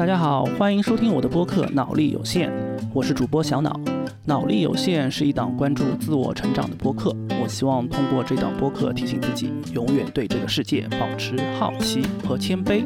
大家好，欢迎收听我的播客《脑力有限》，我是主播小脑。脑力有限是一档关注自我成长的播客，我希望通过这档播客提醒自己，永远对这个世界保持好奇和谦卑。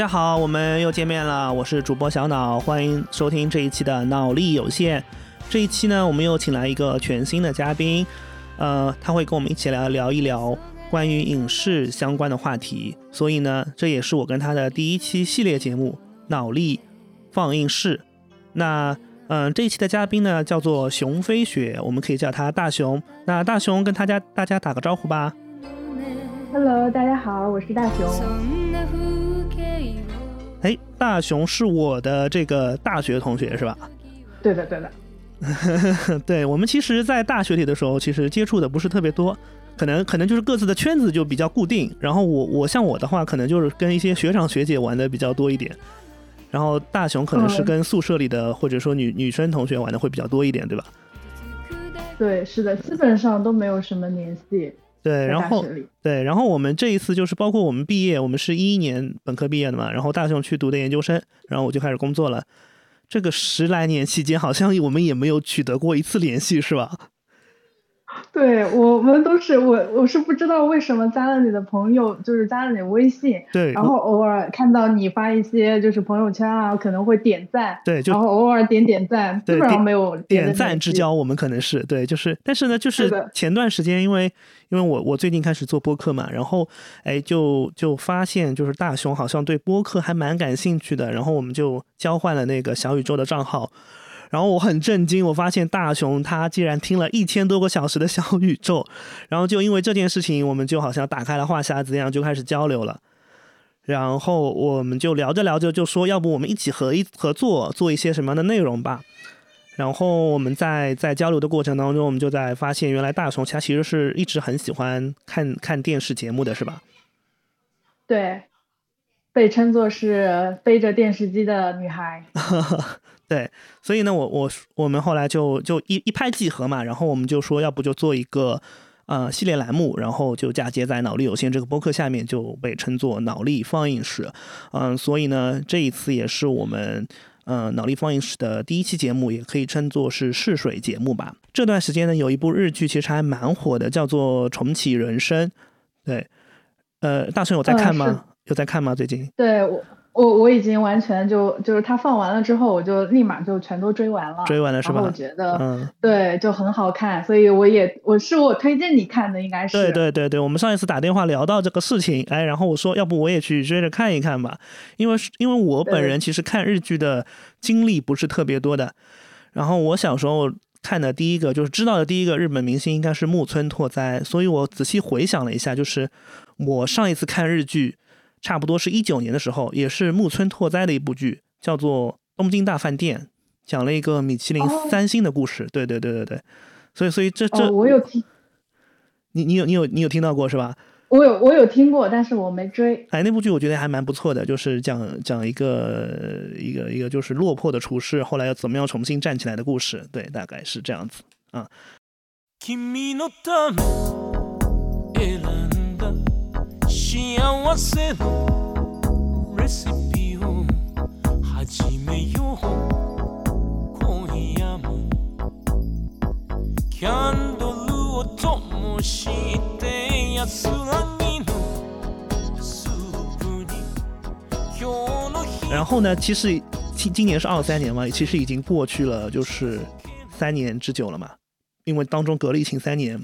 家好，我们又见面了，我是主播小脑，欢迎收听这一期的脑力有限。这一期呢，我们又请来一个全新的嘉宾，呃，他会跟我们一起来聊一聊关于影视相关的话题。所以呢，这也是我跟他的第一期系列节目《脑力放映室》。那，嗯，这一期的嘉宾呢，叫做熊飞雪，我们可以叫他大熊。那大熊跟大家大家打个招呼吧。Hello，大家好，我是大熊。哎，大雄是我的这个大学同学是吧？对的，对的。对我们其实，在大学里的时候，其实接触的不是特别多，可能可能就是各自的圈子就比较固定。然后我我像我的话，可能就是跟一些学长学姐玩的比较多一点。然后大雄可能是跟宿舍里的或者说女女生同学玩的会比较多一点，对吧？对，是的，基本上都没有什么联系。对，然后对，然后我们这一次就是包括我们毕业，我们是一一年本科毕业的嘛，然后大雄去读的研究生，然后我就开始工作了。这个十来年期间，好像我们也没有取得过一次联系，是吧？对我们都是我，我是不知道为什么加了你的朋友，就是加了你微信，对，然后偶尔看到你发一些就是朋友圈啊，可能会点赞，对，然后偶尔点点赞，基本上没有点赞之交，我们可能是对，就是，但是呢，就是前段时间，因为因为我我最近开始做播客嘛，然后哎，就就发现就是大熊好像对播客还蛮感兴趣的，然后我们就交换了那个小宇宙的账号。然后我很震惊，我发现大雄他竟然听了一千多个小时的小宇宙，然后就因为这件事情，我们就好像打开了话匣子一样，就开始交流了。然后我们就聊着聊着就说，要不我们一起合一合作做一些什么样的内容吧。然后我们在在交流的过程当中，我们就在发现，原来大雄他其实是一直很喜欢看看电视节目的是吧？对，被称作是背着电视机的女孩。对，所以呢，我我我们后来就就一一拍即合嘛，然后我们就说，要不就做一个呃系列栏目，然后就嫁接在脑力有限这个播客下面，就被称作脑力放映室。嗯，所以呢，这一次也是我们呃脑力放映室的第一期节目，也可以称作是试水节目吧。这段时间呢，有一部日剧其实还蛮火的，叫做《重启人生》。对，呃，大成有在看吗？有在看吗？最近？对我。我我已经完全就就是他放完了之后，我就立马就全都追完了。追完了是吧？我觉得，嗯，对，就很好看，所以我也我是我推荐你看的，应该是。对对对对，我们上一次打电话聊到这个事情，哎，然后我说要不我也去追着看一看吧，因为因为我本人其实看日剧的经历不是特别多的，然后我小时候看的第一个就是知道的第一个日本明星应该是木村拓哉，所以我仔细回想了一下，就是我上一次看日剧。差不多是一九年的时候，也是木村拓哉的一部剧，叫做《东京大饭店》，讲了一个米其林三星的故事。对对对对对，所以所以这这我有听，你你有你有你有听到过是吧？我有我有听过，但是我没追。哎，那部剧我觉得还蛮不错的，就是讲讲一个一个一个就是落魄的厨师，后来要怎么样重新站起来的故事。对，大概是这样子啊。然后呢？其实今今年是二三年嘛，其实已经过去了，就是三年之久了嘛。因为当中隔了疫情三年，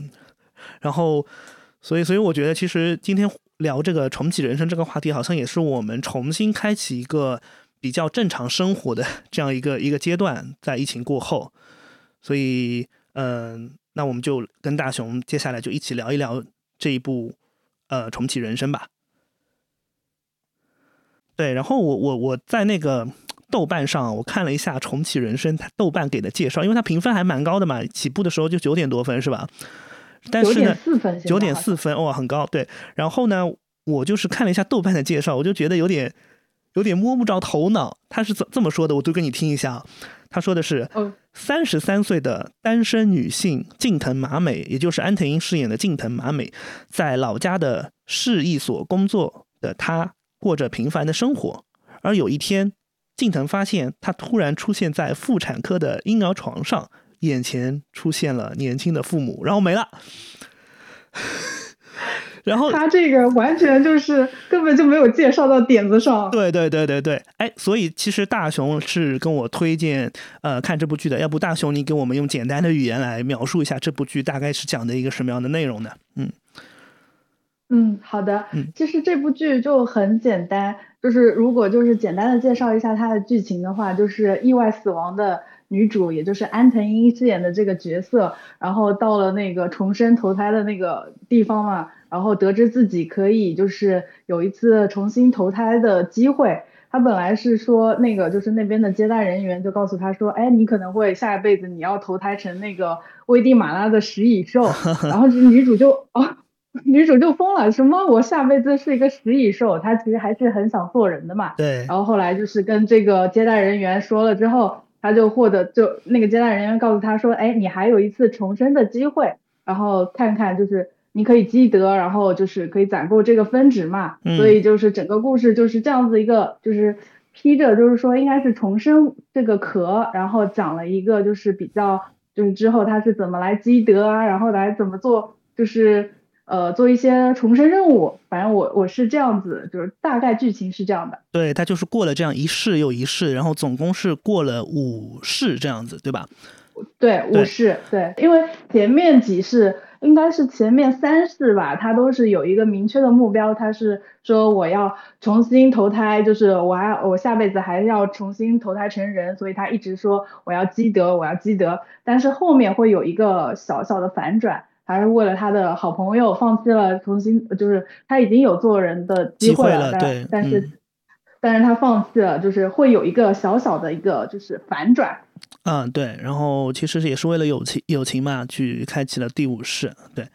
然后，所以，所以我觉得，其实今天。聊这个重启人生这个话题，好像也是我们重新开启一个比较正常生活的 这样一个一个阶段，在疫情过后，所以，嗯，那我们就跟大雄接下来就一起聊一聊这一部呃重启人生吧。对，然后我我我在那个豆瓣上我看了一下重启人生，豆瓣给的介绍，因为它评分还蛮高的嘛，起步的时候就九点多分是吧？但是呢，九点四分哇，很高。对，然后呢，我就是看了一下豆瓣的介绍，我就觉得有点有点摸不着头脑。他是怎这么说的？我读给你听一下啊。他说的是，三十三岁的单身女性近藤麻美，也就是安藤樱饰演的近藤麻美，在老家的市役所工作的她，过着平凡的生活。而有一天，近藤发现她突然出现在妇产科的婴儿床上，眼前出现了年轻的父母，然后没了。然后他这个完全就是根本就没有介绍到点子上。对对对对对，哎，所以其实大雄是跟我推荐呃看这部剧的，要不大雄你给我们用简单的语言来描述一下这部剧大概是讲的一个什么样的内容呢？嗯嗯，好的，嗯，其实这部剧就很简单，就是如果就是简单的介绍一下它的剧情的话，就是意外死亡的。女主也就是安藤樱饰演的这个角色，然后到了那个重生投胎的那个地方嘛，然后得知自己可以就是有一次重新投胎的机会。她本来是说那个就是那边的接待人员就告诉她说，哎，你可能会下一辈子你要投胎成那个危地马拉的食蚁兽。然后女主就哦，女主就疯了，什么我下辈子是一个食蚁兽？她其实还是很想做人的嘛。对。然后后来就是跟这个接待人员说了之后。他就获得，就那个接待人员告诉他说，哎，你还有一次重生的机会，然后看看就是你可以积德，然后就是可以攒够这个分值嘛。所以就是整个故事就是这样子一个，就是披着就是说应该是重生这个壳，然后讲了一个就是比较就是之后他是怎么来积德啊，然后来怎么做就是。呃，做一些重生任务，反正我我是这样子，就是大概剧情是这样的。对他就是过了这样一世又一世，然后总共是过了五世这样子，对吧？对，五世，对，因为前面几世应该是前面三世吧，他都是有一个明确的目标，他是说我要重新投胎，就是我还我下辈子还要重新投胎成人，所以他一直说我要积德，我要积德，但是后面会有一个小小的反转。还是为了他的好朋友放弃了重新，就是他已经有做人的机会了，对但是但是他放弃了，就是会有一个小小的一个就是反转。嗯，对，然后其实也是为了友情友情嘛，去开启了第五世，对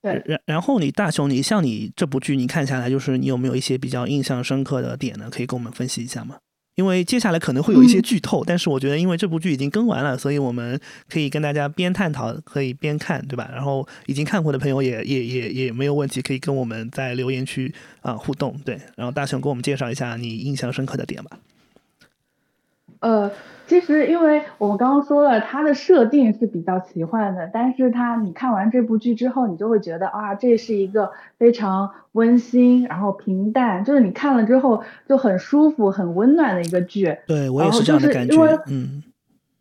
对。然然后你大雄，你像你这部剧你看下来，就是你有没有一些比较印象深刻的点呢？可以跟我们分析一下吗？因为接下来可能会有一些剧透，但是我觉得，因为这部剧已经更完了，所以我们可以跟大家边探讨，可以边看，对吧？然后已经看过的朋友也也也也没有问题，可以跟我们在留言区啊互动，对。然后大雄给我们介绍一下你印象深刻的点吧。呃。其实，因为我们刚刚说了，它的设定是比较奇幻的，但是它你看完这部剧之后，你就会觉得啊，这是一个非常温馨，然后平淡，就是你看了之后就很舒服、很温暖的一个剧。对我也是这样的感觉，嗯，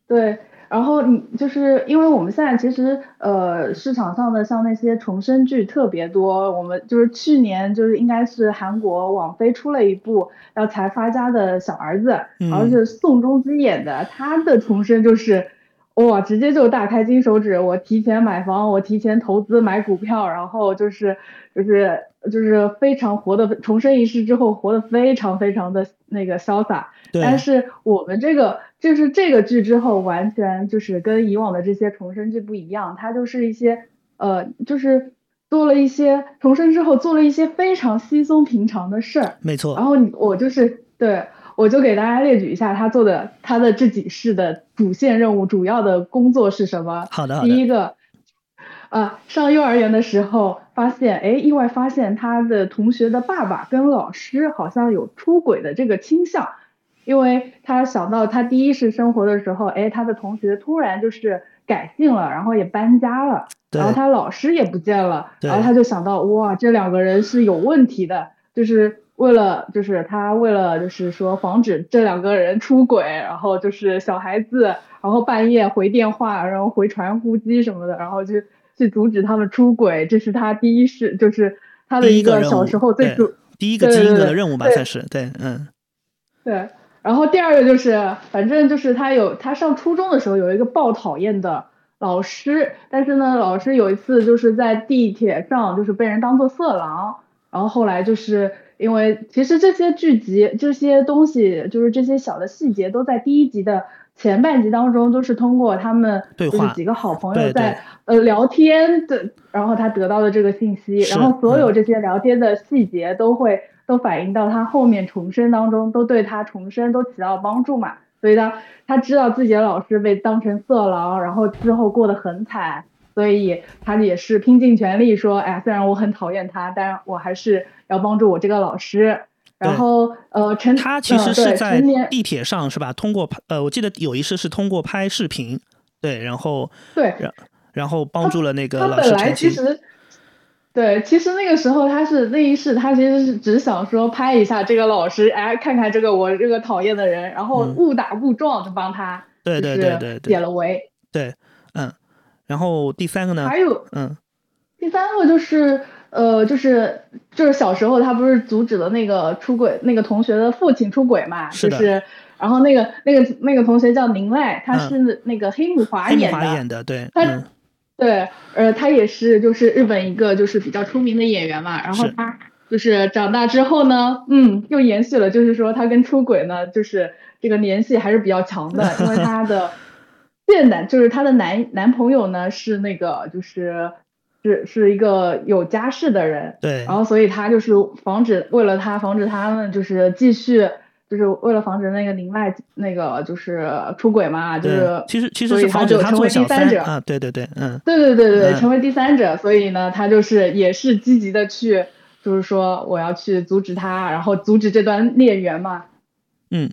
对。然后你就是因为我们现在其实呃市场上的像那些重生剧特别多，我们就是去年就是应该是韩国网飞出了一部要《财发家的小儿子》，然后是宋仲基演的，他的重生就是哇直接就大开金手指，我提前买房，我提前投资买股票，然后就是就是就是非常活的重生一世之后活得非常非常的那个潇洒，但是我们这个。就是这个剧之后，完全就是跟以往的这些重生剧不一样，它就是一些呃，就是做了一些重生之后做了一些非常稀松平常的事儿。没错。然后我就是对，我就给大家列举一下他做的他的这几世的主线任务，主要的工作是什么？好的。第一个，啊，上幼儿园的时候发现，哎，意外发现他的同学的爸爸跟老师好像有出轨的这个倾向。因为他想到他第一世生活的时候，哎，他的同学突然就是改姓了，然后也搬家了，然后他老师也不见了，然后他就想到，哇，这两个人是有问题的，就是为了，就是他为了，就是说防止这两个人出轨，然后就是小孩子，然后半夜回电话，然后回传呼机什么的，然后就去阻止他们出轨，这是他第一世，就是他的一个小时候最主第一个基因的任务吧，算是对，嗯，对。然后第二个就是，反正就是他有他上初中的时候有一个爆讨厌的老师，但是呢，老师有一次就是在地铁上就是被人当做色狼，然后后来就是因为其实这些剧集这些东西就是这些小的细节都在第一集的前半集当中都是通过他们就是几个好朋友在呃聊天的，然后他得到的这个信息，然后所有这些聊天的细节都会都反映到他后面重生当中，都对他重生都起到帮助嘛。所以他他知道自己的老师被当成色狼，然后之后过得很惨，所以他也是拼尽全力说，哎，虽然我很讨厌他，但我还是要帮助我这个老师。然后，呃，陈他其实是在地铁上是吧？通过拍，呃，我记得有一次是通过拍视频，对，然后对，然然后帮助了那个老师本来其实，对，其实那个时候他是那一世，他其实是只想说拍一下这个老师，哎，看看这个我这个讨厌的人，然后误打误撞就帮他，对对对对，解了围。对，嗯，然后第三个呢？还有，嗯，第三个就是。呃，就是就是小时候他不是阻止了那个出轨那个同学的父亲出轨嘛？是是，然后那个那个那个同学叫宁濑，他是那个黑木华演的。演的，对。他，对，呃，他也是就是日本一个就是比较出名的演员嘛。然后他就是长大之后呢，嗯，又延续了，就是说他跟出轨呢，就是这个联系还是比较强的，因为他的 现男就是他的男男朋友呢是那个就是。是是一个有家室的人，对，然后所以他就是防止，为了他防止他们就是继续，就是为了防止那个林外那个就是出轨嘛，就是其实其实是防止他成为第三者啊，对对对，嗯，对对对对，成为第三者，所以呢，他就是也是积极的去，就是说我要去阻止他，然后阻止这段孽缘嘛，嗯。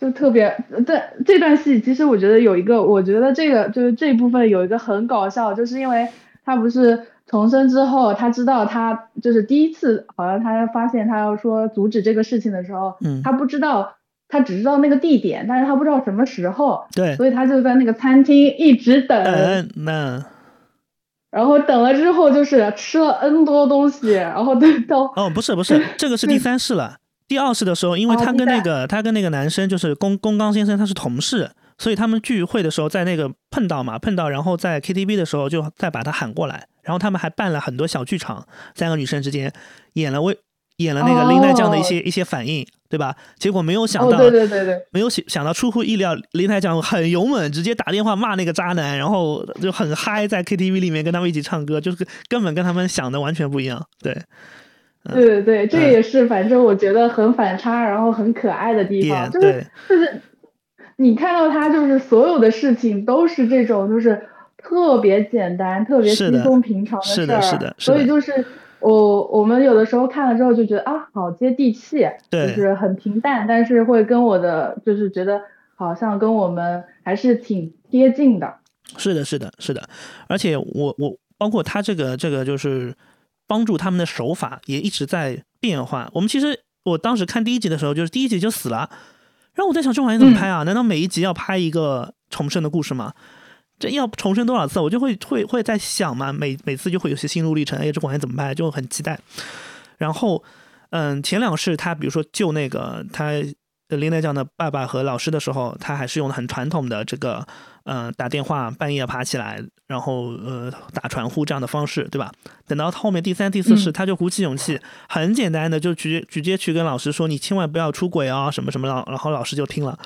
就特别，这这段戏其实我觉得有一个，我觉得这个就是这部分有一个很搞笑，就是因为他不是重生之后，他知道他就是第一次，好像他发现他要说阻止这个事情的时候，嗯，他不知道，他只知道那个地点，但是他不知道什么时候，对，所以他就在那个餐厅一直等，那，然后等了之后就是吃了 N 多东西，然后等到，哦，不是不是，这个是第三世了。第二世的时候，因为他跟那个他跟那个男生就是宫宫刚先生，他是同事，所以他们聚会的时候在那个碰到嘛，碰到，然后在 KTV 的时候就再把他喊过来，然后他们还办了很多小剧场，三个女生之间演了为演了那个林奈酱的一些一些反应，对吧？结果没有想到，对对对对，没有想想到出乎意料，林奈酱很勇猛，直接打电话骂那个渣男，然后就很嗨，在 KTV 里面跟他们一起唱歌，就是根本跟他们想的完全不一样，对。对对对，这也是反正我觉得很反差，然后很可爱的地方，就是就是你看到他就是所有的事情都是这种就是特别简单、特别稀松平常的事儿，是的，所以就是我我们有的时候看了之后就觉得啊，好接地气，就是很平淡，但是会跟我的就是觉得好像跟我们还是挺贴近的。是的，是的，是的，而且我我包括他这个这个就是。帮助他们的手法也一直在变化。我们其实我当时看第一集的时候，就是第一集就死了，然后我在想这玩意怎么拍啊？难道每一集要拍一个重生的故事吗？这要重生多少次？我就会会会在想嘛，每每次就会有些心路历程。哎，这玩意怎么办？就很期待。然后，嗯，前两世他比如说救那个他。林奈酱的爸爸和老师的时候，他还是用很传统的这个，呃，打电话半夜爬起来，然后呃打传呼这样的方式，对吧？等到后面第三、第四世，他就鼓起勇气，很简单的就直接直接去跟老师说：“你千万不要出轨啊，什么什么的。”然后老师就听了，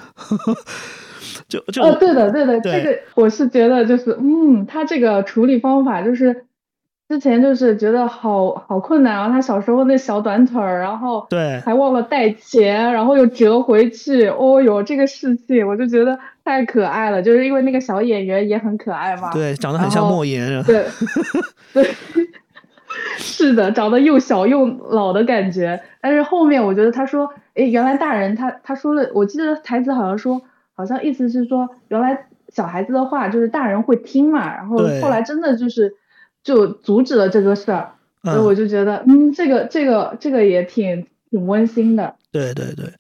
就就哦，对的，对的，这个我是觉得就是，嗯，他这个处理方法就是。之前就是觉得好好困难啊，他小时候那小短腿儿，然后对，还忘了带钱，然后又折回去，哦哟，这个事情我就觉得太可爱了，就是因为那个小演员也很可爱嘛，对，长得很像莫言，对，对，是的，长得又小又老的感觉，但是后面我觉得他说，哎，原来大人他他说了，我记得台词好像说，好像意思是说，原来小孩子的话就是大人会听嘛，然后后来真的就是。就阻止了这个事儿，所以我就觉得，嗯，这个这个这个也挺挺温馨的。对对对，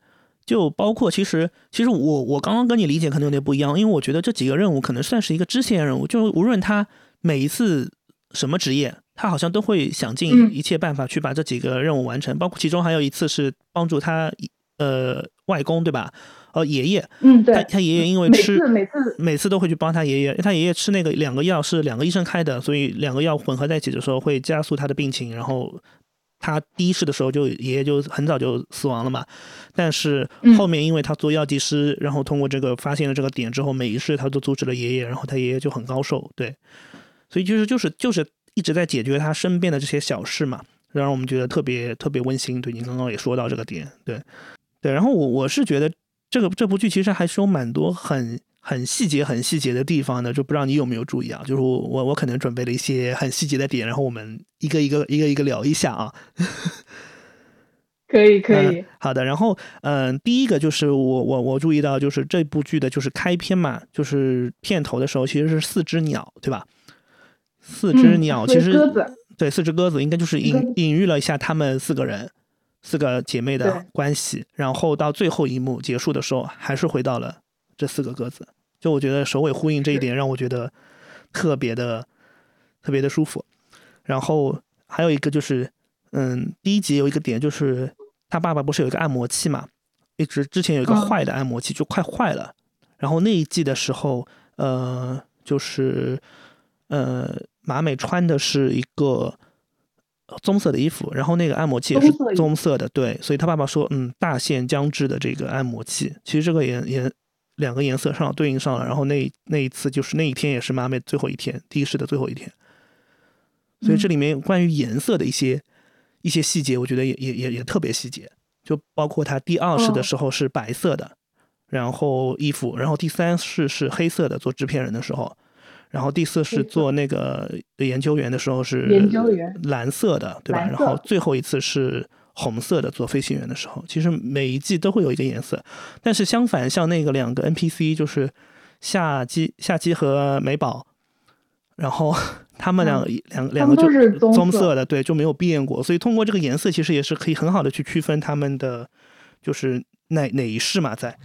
就包括其实其实我我刚刚跟你理解可能有点不一样，因为我觉得这几个任务可能算是一个支线任务，就无论他每一次什么职业，他好像都会想尽一切办法去把这几个任务完成，包括其中还有一次是帮助他呃外公对吧？哦，爷爷，嗯，对，他他爷爷因为吃每次每次每次都会去帮他爷爷，他爷爷吃那个两个药是两个医生开的，所以两个药混合在一起的时候会加速他的病情，然后他第一世的时候就爷爷就很早就死亡了嘛，但是后面因为他做药剂师，然后通过这个发现了这个点之后，每一世他都阻止了爷爷，然后他爷爷就很高寿，对，所以就是就是就是一直在解决他身边的这些小事嘛，让我们觉得特别特别温馨。对，您刚刚也说到这个点，对对，然后我我是觉得这个这部剧其实还是有蛮多很。很细节、很细节的地方的，就不知道你有没有注意啊？就是我、我、我可能准备了一些很细节的点，然后我们一个一个、一个一个聊一下啊。可以，可以。好的，然后，嗯，第一个就是我、我、我注意到，就是这部剧的就是开篇嘛，就是片头的时候，其实是四只鸟，对吧？四只鸟其实对四只鸽子，应该就是隐隐喻了一下他们四个人、四个姐妹的关系。然后到最后一幕结束的时候，还是回到了。这四个鸽子，就我觉得首尾呼应这一点让我觉得特别的特别的舒服。然后还有一个就是，嗯，第一集有一个点就是他爸爸不是有一个按摩器嘛，一直之前有一个坏的按摩器就快坏了。然后那一季的时候，呃，就是呃马美穿的是一个棕色的衣服，然后那个按摩器也是棕色的，对，所以他爸爸说，嗯，大限将至的这个按摩器，其实这个也也。两个颜色上对应上了，然后那那一次就是那一天也是马美最后一天，第一世的最后一天，所以这里面关于颜色的一些一些细节，我觉得也也也也特别细节，就包括他第二世的时候是白色的，然后衣服，然后第三世是黑色的做制片人的时候，然后第四是做那个研究员的时候是研究员蓝色的，对吧？然后最后一次是。红色的做飞行员的时候，其实每一季都会有一个颜色，但是相反，像那个两个 NPC 就是夏姬、夏姬和美宝，然后 他们两两两个就是棕色的，对，就没有变过。所以通过这个颜色，其实也是可以很好的去区分他们的就是哪哪一世嘛，在。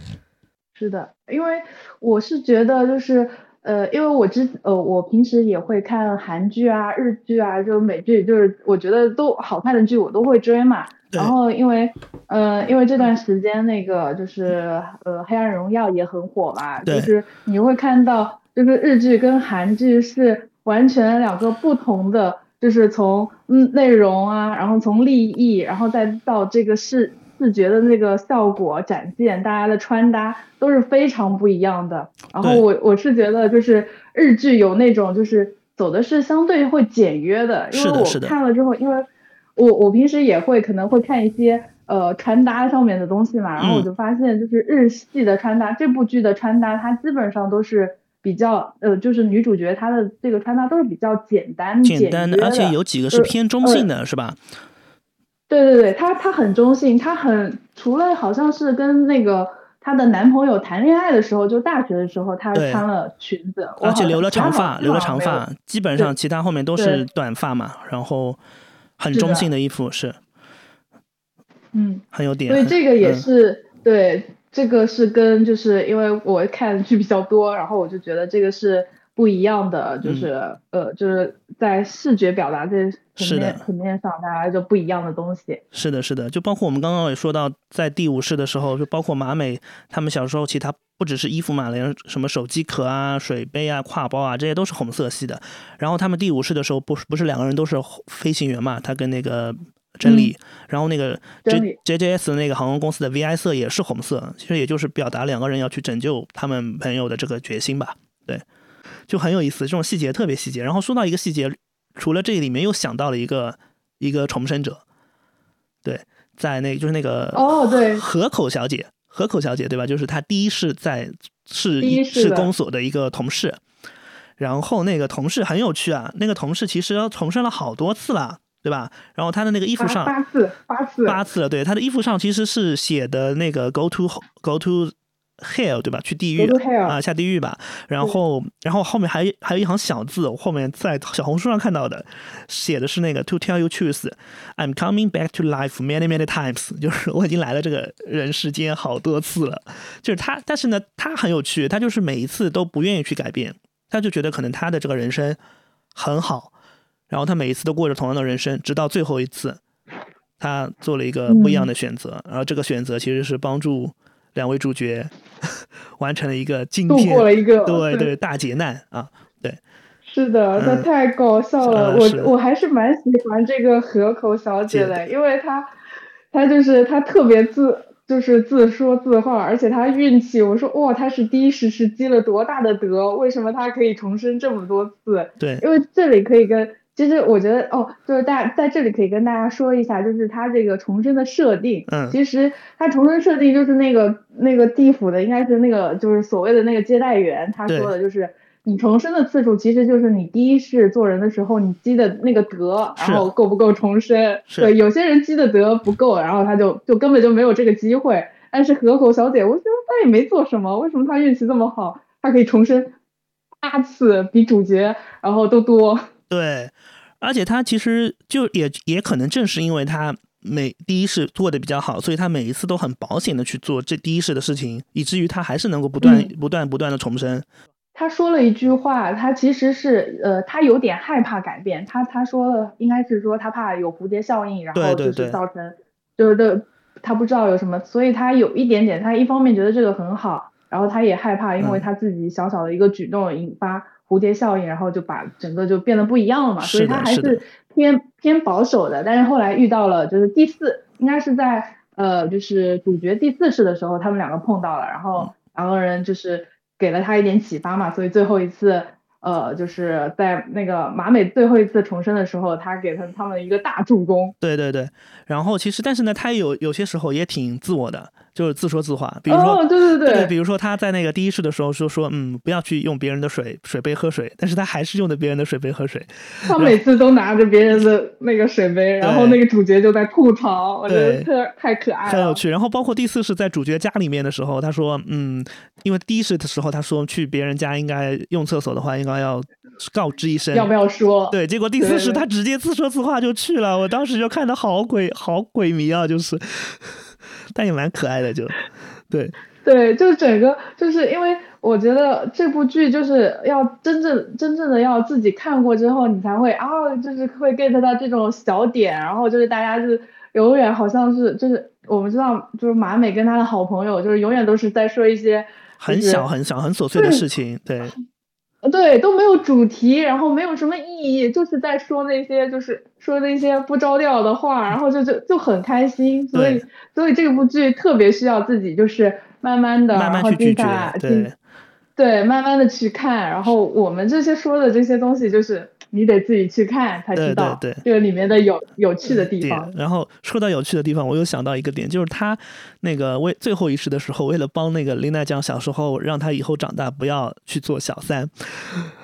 是的，因为我是觉得就是。呃，因为我之呃，我平时也会看韩剧啊、日剧啊，就美剧，就是我觉得都好看的剧我都会追嘛。然后因为呃，因为这段时间那个就是呃，《黑暗荣耀》也很火嘛，就是你会看到，就是日剧跟韩剧是完全两个不同的，就是从嗯内容啊，然后从立意，然后再到这个视视觉的那个效果展现，大家的穿搭都是非常不一样的。然后我我是觉得，就是日剧有那种就是走的是相对会简约的，因为我看了之后，因为我我平时也会可能会看一些呃穿搭上面的东西嘛，然后我就发现就是日系的穿搭，这部剧的穿搭它基本上都是比较呃，就是女主角她的这个穿搭都是比较简单简单的，而且有几个是偏中性的，是吧？对对对，她她很中性，她很除了好像是跟那个她的男朋友谈恋爱的时候，就大学的时候，她穿了裙子，而且留了长发，留了长发，基本上其他后面都是短发嘛，然后很中性的衣服是，嗯，很有点，所以这个也是对，这个是跟就是因为我看剧比较多，然后我就觉得这个是。不一样的就是呃，就是在视觉表达这层面层面上，大家就不一样的东西。是的，是的，就包括我们刚刚也说到，在第五世的时候，就包括马美他们小时候，其他不只是衣服嘛，连什么手机壳啊、水杯啊、挎包啊，这些都是红色系的。然后他们第五世的时候，不是不是两个人都是飞行员嘛？他跟那个真理，然后那个 J J J S 那个航空公司的 V I 色也是红色，其实也就是表达两个人要去拯救他们朋友的这个决心吧。对。就很有意思，这种细节特别细节。然后说到一个细节，除了这里面又想到了一个一个重生者，对，在那就是那个哦，对，河口小姐，河口小姐对吧？就是她第一是在是是公所的一个同事，然后那个同事很有趣啊，那个同事其实重生了好多次了，对吧？然后他的那个衣服上八次八次八次了，对，他的衣服上其实是写的那个 go to go to。Hell 对吧？去地狱啊，下地狱吧。然后，然后后面还还有一行小字，我后面在小红书上看到的，写的是那个 To tell you truth，I'm coming back to life many many times，就是我已经来了这个人世间好多次了。就是他，但是呢，他很有趣，他就是每一次都不愿意去改变，他就觉得可能他的这个人生很好，然后他每一次都过着同样的人生，直到最后一次，他做了一个不一样的选择，然后这个选择其实是帮助。两位主角 完成了一个惊天，度过了一个对对大劫难啊！对，是的，他太搞笑了，我我还是蛮喜欢这个河口小姐的，因为她，她就是她特别自，就是自说自话，而且她运气，我说哇，她是第一时是积了多大的德，为什么她可以重生这么多次？对，因为这里可以跟。其实我觉得哦，就是大在这里可以跟大家说一下，就是它这个重生的设定。嗯。其实它重生设定就是那个那个地府的，应该是那个就是所谓的那个接待员，他说的就是你重生的次数其实就是你第一世做人的时候你积的那个德，然后够不够重生？对，有些人积的德不够，然后他就就根本就没有这个机会。但是河口小姐，我觉得她也没做什么，为什么她运气这么好？她可以重生八次，比主角然后都多。对。而且他其实就也也可能正是因为他每第一世做的比较好，所以他每一次都很保险的去做这第一世的事情，以至于他还是能够不断不断不断的重生。他说了一句话，他其实是呃，他有点害怕改变。他他说了，应该是说他怕有蝴蝶效应，然后就是造成就是对他不知道有什么，所以他有一点点，他一方面觉得这个很好，然后他也害怕，因为他自己小小的一个举动引发。蝴蝶效应，然后就把整个就变得不一样了嘛，所以他还是偏偏保守的。但是后来遇到了，就是第四，应该是在呃，就是主角第四世的时候，他们两个碰到了，然后两个人就是给了他一点启发嘛，所以最后一次。呃，就是在那个马美最后一次重生的时候，他给他他们一个大助攻。对对对，然后其实，但是呢，他有有些时候也挺自我的，就是自说自话。比如说，对对对，比如说他在那个第一世的时候说说，嗯，不要去用别人的水水杯喝水，但是他还是用的别人的水杯喝水。他每次都拿着别人的那个水杯，然后那个主角就在吐槽，我觉得特太可爱了，很有趣。然后包括第四世在主角家里面的时候，他说，嗯，因为第一世的时候他说去别人家应该用厕所的话，应该要。告知一声，要不要说？对，结果第四世他直接自说自话就去了，我当时就看的好鬼好鬼迷啊，就是，但也蛮可爱的，就，对，对，就是整个就是因为我觉得这部剧就是要真正真正的要自己看过之后，你才会啊，就是会 get 到这种小点，然后就是大家是永远好像是就是我们知道就是马美跟他的好朋友就是永远都是在说一些很小很小很琐碎的事情，对。对，都没有主题，然后没有什么意义，就是在说那些，就是说那些不着调的话，然后就就就很开心，所以所以这部剧特别需要自己就是慢慢的，然后静下对，对，慢慢的去看，然后我们这些说的这些东西就是。你得自己去看才知道对这个里面的有有趣的地方。然后说到有趣的地方，我又想到一个点，就是他那个为最后一世的时候，为了帮那个林奈酱小时候让他以后长大不要去做小三，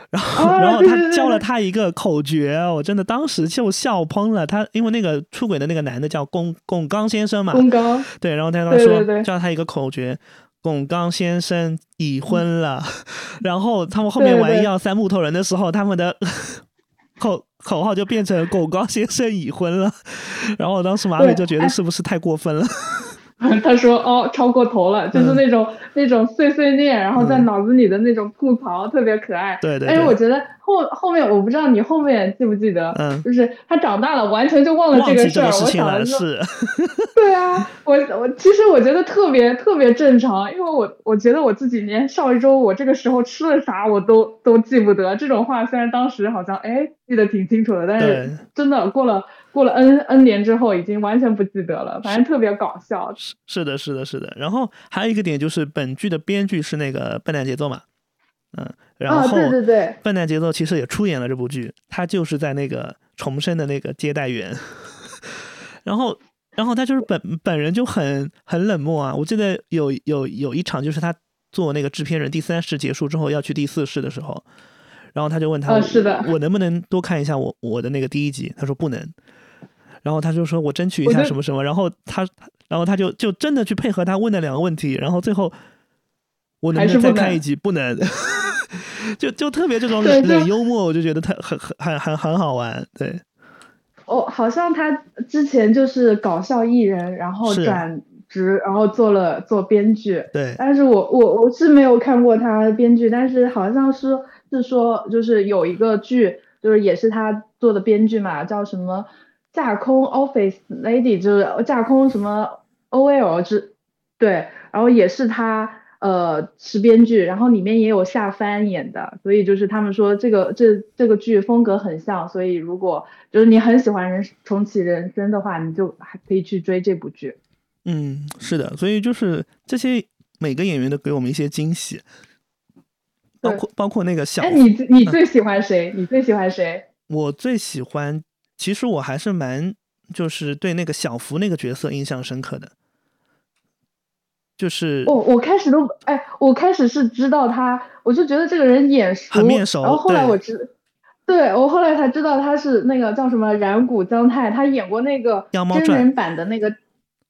然后然后他教了他一个口诀，我真的当时就笑喷了。他因为那个出轨的那个男的叫龚龚刚先生嘛，龚刚对，然后他刚说教他一个口诀，龚刚先生已婚了。然后他们后面玩一二三木头人的时候，他们的。口口号就变成“狗高先生已婚了”，然后当时马尾就觉得是不是太过分了？他说：“哦，超过头了，就是那种那种碎碎念，然后在脑子里的那种吐槽，特别可爱。”对对。但是我觉得后后面我不知道你后面记不记得，嗯，就是他长大了，完全就忘了这个事儿。我想是。对啊，我我其实我觉得特别特别正常，因为我我觉得我自己连上一周我这个时候吃了啥我都都记不得。这种话虽然当时好像哎记得挺清楚的，但是真的过了。过了 n n 年之后，已经完全不记得了。反正特别搞笑。是是的，是的，是的。然后还有一个点就是，本剧的编剧是那个笨蛋节奏嘛，嗯，然后对对对，笨蛋节奏其实也出演了这部剧，他就是在那个重生的那个接待员。然后，然后他就是本本人就很很冷漠啊。我记得有有有一场，就是他做那个制片人，第三世结束之后要去第四世的时候，然后他就问他，是的，我能不能多看一下我我的那个第一集？他说不能。然后他就说：“我争取一下什么什么。”然后他，然后他就就真的去配合他问的两个问题。然后最后，我能不能再看一集？不能。就就特别这种冷幽默，我就觉得他很很很很很好玩。对。哦，好像他之前就是搞笑艺人，然后转职，然后做了做编剧。对。但是我我我是没有看过他编剧，但是好像是是说就是有一个剧，就是也是他做的编剧嘛，叫什么？架空 Office Lady 就是架空什么 OL 之对，然后也是他呃是编剧，然后里面也有夏帆演的，所以就是他们说这个这这个剧风格很像，所以如果就是你很喜欢人重启人生的话，你就还可以去追这部剧。嗯，是的，所以就是这些每个演员都给我们一些惊喜，包括包括那个小，哎，你你最喜欢谁？你最喜欢谁？我最喜欢，其实我还是蛮就是对那个小福那个角色印象深刻的，就是我我开始都哎，我开始是知道他，我就觉得这个人眼熟，很面熟，然后后来我知，对我后来才知道他是那个叫什么染谷将太，他演过那个真人版的那个。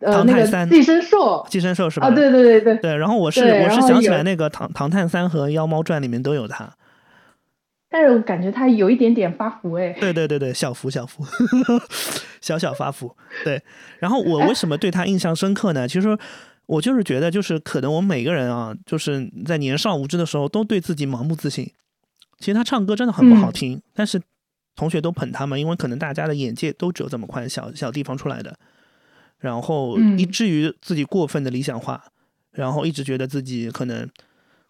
唐太三寄生兽，寄生兽是吧？啊，对对对对对。然后我是我是想起来那个唐唐探三和妖猫传里面都有他，但是我感觉他有一点点发福哎。对对对对，小福小福，小小发福。对。然后我为什么对他印象深刻呢？其实我就是觉得，就是可能我们每个人啊，就是在年少无知的时候，都对自己盲目自信。其实他唱歌真的很不好听，但是同学都捧他嘛，因为可能大家的眼界都只有这么宽，小小地方出来的。然后以至于自己过分的理想化，然后一直觉得自己可能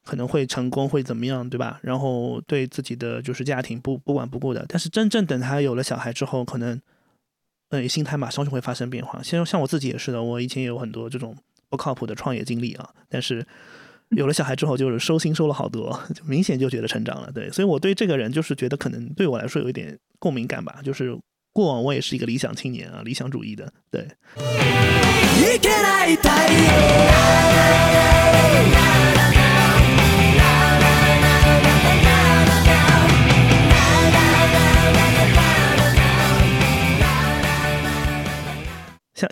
可能会成功，会怎么样，对吧？然后对自己的就是家庭不不管不顾的。但是真正等他有了小孩之后，可能呃心态马上就会发生变化。像像我自己也是的，我以前也有很多这种不靠谱的创业经历啊。但是有了小孩之后，就是收心收了好多，就明显就觉得成长了。对，所以我对这个人就是觉得可能对我来说有一点共鸣感吧，就是。过往我也是一个理想青年啊，理想主义的，对。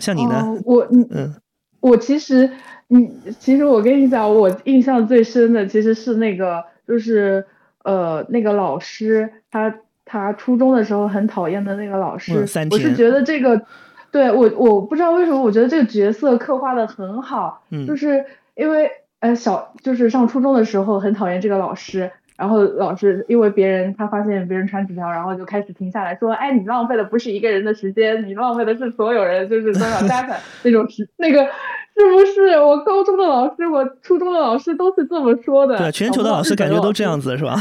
像像你呢？我嗯，我其实你其实我跟你讲，我印象最深的其实是那个，就是呃那个老师他。他初中的时候很讨厌的那个老师，我是觉得这个，对我我不知道为什么，我觉得这个角色刻画的很好，就是因为呃小就是上初中的时候很讨厌这个老师，然后老师因为别人他发现别人传纸条，然后就开始停下来说，哎你浪费的不是一个人的时间，你浪费的是所有人就是多少加起来那种时那个。是不是我高中的老师，我初中的老师都是这么说的？对，全球的老师感觉都这样子，是吧？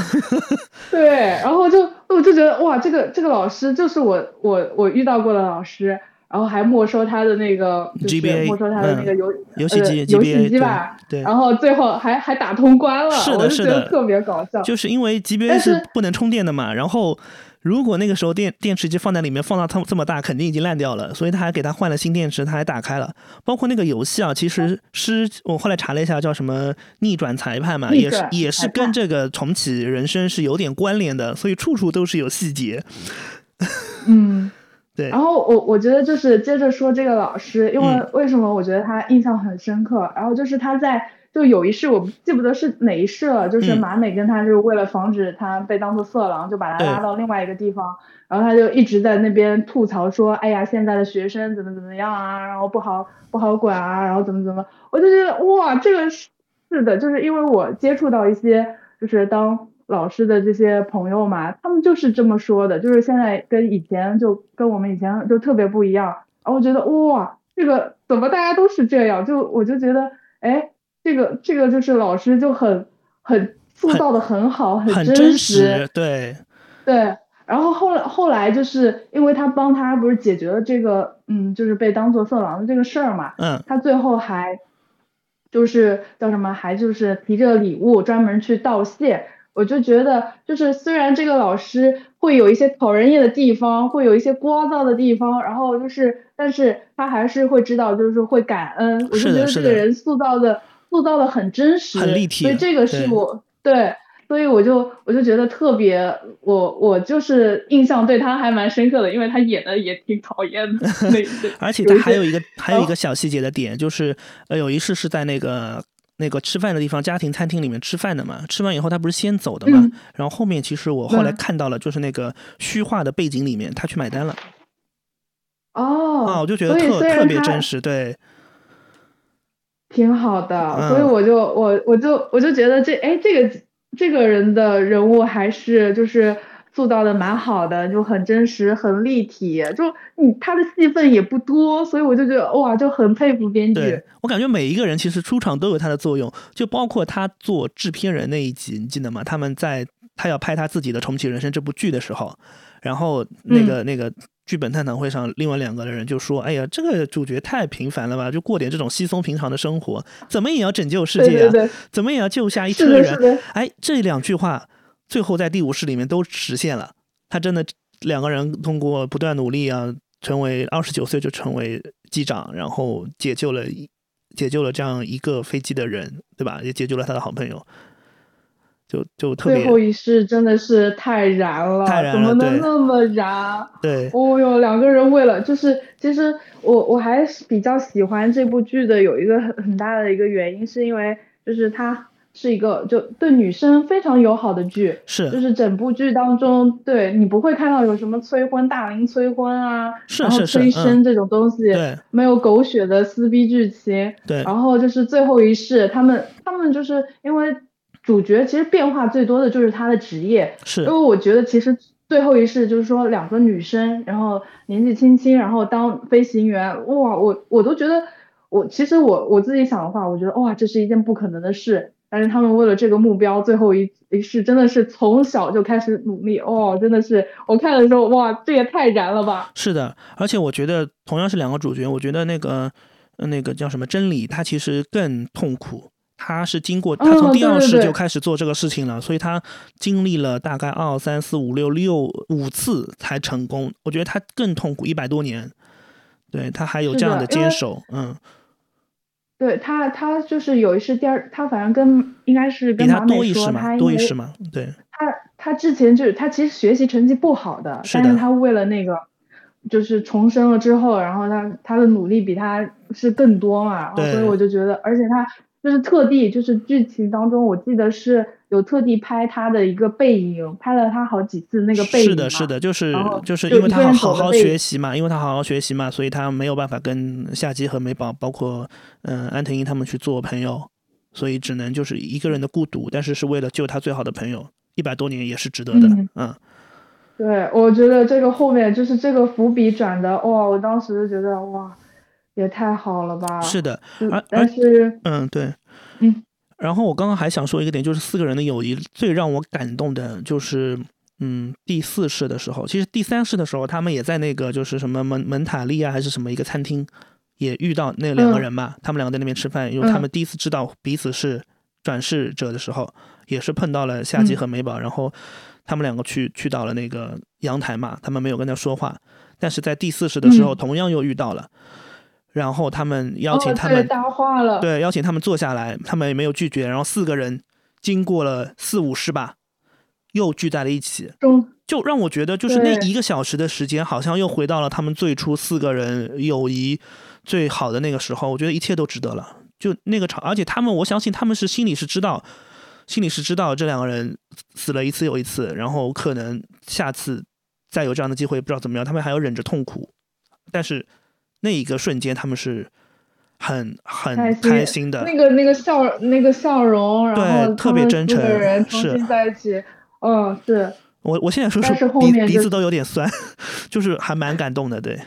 对，然后就我就觉得哇，这个这个老师就是我我我遇到过的老师，然后还没收他的那个 GBA，没收他的那个游游戏机游戏机吧？对，然后最后还还打通关了，是的，是的，特别搞笑。就是因为 GBA 是不能充电的嘛，然后。如果那个时候电电池机放在里面，放到它这么大，肯定已经烂掉了。所以他还给他换了新电池，他还打开了。包括那个游戏啊，其实是我后来查了一下，叫什么逆转裁判嘛，也是也是跟这个重启人生是有点关联的。所以处处都是有细节。嗯，对。然后我我觉得就是接着说这个老师，因为为什么我觉得他印象很深刻？然后就是他在。就有一世，我记不得是哪一世了。就是马美跟他，就是为了防止他被当做色狼，就把他拉到另外一个地方。然后他就一直在那边吐槽说：“哎呀，现在的学生怎么怎么样啊，然后不好不好管啊，然后怎么怎么。”我就觉得哇，这个是是的，就是因为我接触到一些就是当老师的这些朋友嘛，他们就是这么说的，就是现在跟以前就跟我们以前就特别不一样。然后我觉得哇，这个怎么大家都是这样？就我就觉得哎。这个这个就是老师就很很塑造的很好，很真实，对对。然后后来后来就是因为他帮他不是解决了这个嗯，就是被当做色狼的这个事儿嘛，嗯，他最后还就是叫什么，还就是提着礼物专门去道谢。我就觉得就是虽然这个老师会有一些讨人厌的地方，会有一些聒噪的地方，然后就是但是他还是会知道就是会感恩。我就觉得这个人塑造的。塑造的很真实，很立体，所以这个是我对，所以我就我就觉得特别，我我就是印象对他还蛮深刻的，因为他演的也挺讨厌的。而且他还有一个还有一个小细节的点，就是呃有一次是在那个那个吃饭的地方，家庭餐厅里面吃饭的嘛，吃完以后他不是先走的嘛，然后后面其实我后来看到了，就是那个虚化的背景里面他去买单了。哦，啊，我就觉得特特别真实，对。挺好的，所以我就我我就我就觉得这哎这个这个人的人物还是就是塑造的蛮好的，就很真实，很立体。就你他的戏份也不多，所以我就觉得哇，就很佩服编剧。我感觉每一个人其实出场都有他的作用，就包括他做制片人那一集，你记得吗？他们在他要拍他自己的《重启人生》这部剧的时候，然后那个那个剧本探讨会上，另外两个人就说：“哎呀，这个主角太平凡了吧，就过点这种稀松平常的生活，怎么也要拯救世界啊？怎么也要救下一车人？”哎，这两句话。最后在第五世里面都实现了，他真的两个人通过不断努力啊，成为二十九岁就成为机长，然后解救了解救了这样一个飞机的人，对吧？也解救了他的好朋友，就就特别最后一世真的是太燃了，怎么能那么燃？对，哦哟，两个人为了就是其实我我还是比较喜欢这部剧的，有一个很很大的一个原因是因为就是他。是一个就对女生非常友好的剧，是就是整部剧当中，对你不会看到有什么催婚、大龄催婚啊，是然后催生这种东西，对，没有狗血的撕逼剧情，对，然后就是最后一世，他们他们就是因为主角其实变化最多的就是他的职业，是，因为我觉得其实最后一世就是说两个女生，然后年纪轻轻，然后当飞行员，哇，我我都觉得我其实我我自己想的话，我觉得哇，这是一件不可能的事。但是他们为了这个目标，最后一一世真的是从小就开始努力哦，真的是我看的时候，哇，这也太燃了吧！是的，而且我觉得同样是两个主角，我觉得那个那个叫什么真理，他其实更痛苦，他是经过他从第二世就开始做这个事情了，所以他经历了大概二三四五六六五次才成功。我觉得他更痛苦，一百多年，对他还有这样的坚守，嗯。对他，他就是有一次第二，他反正跟应该是跟马美说，他多一世嘛，对。他他之前就是他其实学习成绩不好的，但是他为了那个就是重生了之后，然后他他的努力比他是更多嘛，所以我就觉得，而且他。就是特地，就是剧情当中，我记得是有特地拍他的一个背影，拍了他好几次那个背影是的，是的，就是就是因为他好好学习嘛，因为他好好学习嘛，所以他没有办法跟夏姬和美宝，包括嗯安藤英他们去做朋友，所以只能就是一个人的孤独，但是是为了救他最好的朋友，一百多年也是值得的，嗯。对，我觉得这个后面就是这个伏笔转的，哇，我当时就觉得哇。也太好了吧！是的，而但是，嗯，对，嗯，然后我刚刚还想说一个点，就是四个人的友谊最让我感动的，就是嗯，第四世的时候，其实第三世的时候，他们也在那个就是什么蒙蒙塔利啊，还是什么一个餐厅，也遇到那两个人嘛，他们两个在那边吃饭，因为他们第一次知道彼此是转世者的时候，也是碰到了夏姬和美宝，然后他们两个去去到了那个阳台嘛，他们没有跟他说话，但是在第四世的时候，同样又遇到了。然后他们邀请他们搭话了，对，邀请他们坐下来，他们也没有拒绝。然后四个人经过了四五十吧，又聚在了一起，就让我觉得就是那一个小时的时间，好像又回到了他们最初四个人友谊最好的那个时候。我觉得一切都值得了。就那个场，而且他们，我相信他们是心里是知道，心里是知道这两个人死了一次又一次，然后可能下次再有这样的机会，不知道怎么样，他们还要忍着痛苦，但是。那一个瞬间，他们是很很开心的，那个那个笑那个笑容，然后特别真诚，人重新在一起，嗯，是。我我现在说是鼻鼻子都有点酸，就是还蛮感动的，对。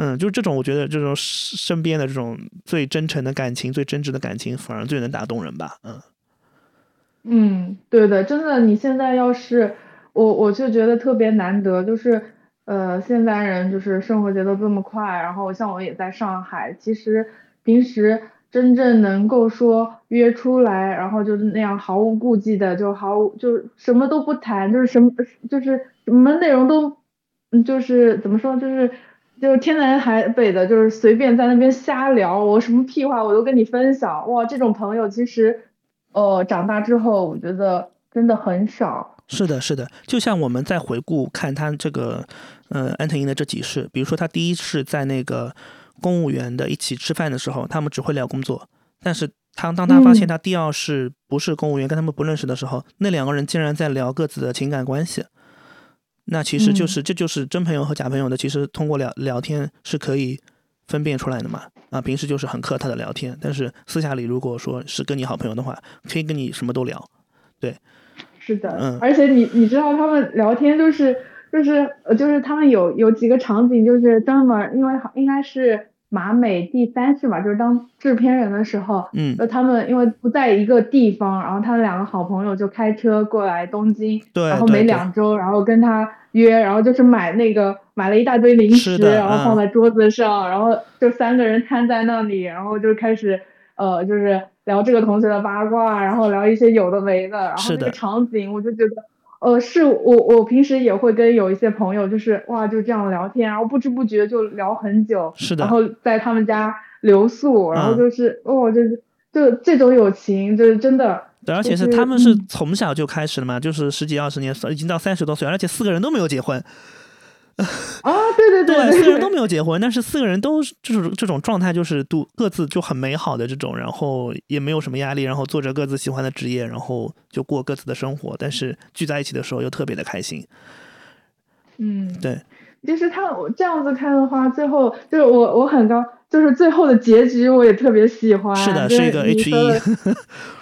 嗯，就是这种，我觉得这种身边的这种最真诚的感情、最真挚的感情，反而最能打动人吧。嗯，嗯，对的，真的，你现在要是我，我就觉得特别难得，就是呃，现在人就是生活节奏这么快，然后像我也在上海，其实平时真正能够说约出来，然后就是那样毫无顾忌的，就毫无就什么都不谈，就是什么就是什么内容都，嗯，就是怎么说，就是。就是天南海北的，就是随便在那边瞎聊，我什么屁话我都跟你分享。哇，这种朋友其实，呃，长大之后我觉得真的很少。是的，是的，就像我们在回顾看他这个，呃，安藤英的这几世，比如说他第一世在那个公务员的一起吃饭的时候，他们只会聊工作，但是他当他发现他第二世不是公务员，跟他们不认识的时候，那两个人竟然在聊各自的情感关系。那其实就是，这就是真朋友和假朋友的，其实通过聊聊天是可以分辨出来的嘛。啊，平时就是很客套的聊天，但是私下里如果说是跟你好朋友的话，可以跟你什么都聊。对，是的，嗯，而且你你知道他们聊天就是就是就是他们有有几个场景就是专门，因为应该是。马美第三世吧，就是当制片人的时候，嗯，就他们因为不在一个地方，然后他们两个好朋友就开车过来东京，对，然后每两周，然后跟他约，然后就是买那个买了一大堆零食，然后放在桌子上，然后就三个人瘫在那里，然后就开始呃，就是聊这个同学的八卦，然后聊一些有的没的，然后那个场景我就觉得。呃，是我我平时也会跟有一些朋友，就是哇就这样聊天，然后不知不觉就聊很久，是的，然后在他们家留宿，然后就是哦，就是就这种友情，就是真的。对，而且是他们是从小就开始了嘛，就是十几二十年，已经到三十多岁，而且四个人都没有结婚。啊，对对对，四个人都没有结婚，但是四个人都就是这种状态，就是都各自就很美好的这种，然后也没有什么压力，然后做着各自喜欢的职业，然后就过各自的生活，但是聚在一起的时候又特别的开心。嗯，对，就是他这样子看的话，最后就是我我很高，就是最后的结局我也特别喜欢，是的，是一个 H E。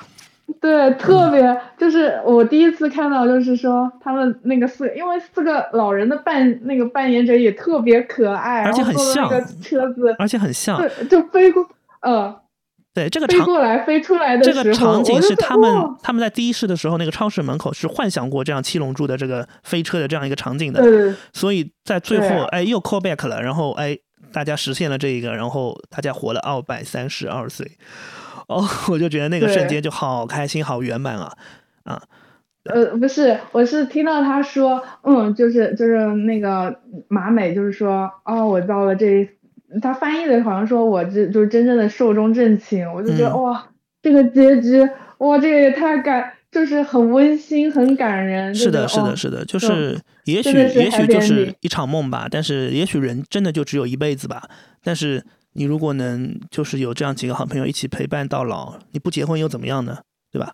对，特别就是我第一次看到，就是说他们那个四，因为四个老人的扮那个扮演者也特别可爱，而且很像车子，而且很像，对，就飞过，呃，对，这个飞过来飞出来的这个场景是他们他们在第一世的时候，那个超市门口是幻想过这样七龙珠的这个飞车的这样一个场景的，所以在最后哎又 call back 了，然后哎大家实现了这一个，然后大家活了二百三十二岁。哦，我就觉得那个瞬间就好开心，好圆满啊！啊，呃，不是，我是听到他说，嗯，就是就是那个马美，就是说，哦，我到了这，他翻译的好像说我这就是真正的寿终正寝，我就觉得哇，这个结局，哇，这个也太感，就是很温馨，很感人。是的，是的，是的，就是也许也许就是一场梦吧，但是也许人真的就只有一辈子吧，但是。你如果能就是有这样几个好朋友一起陪伴到老，你不结婚又怎么样呢？对吧？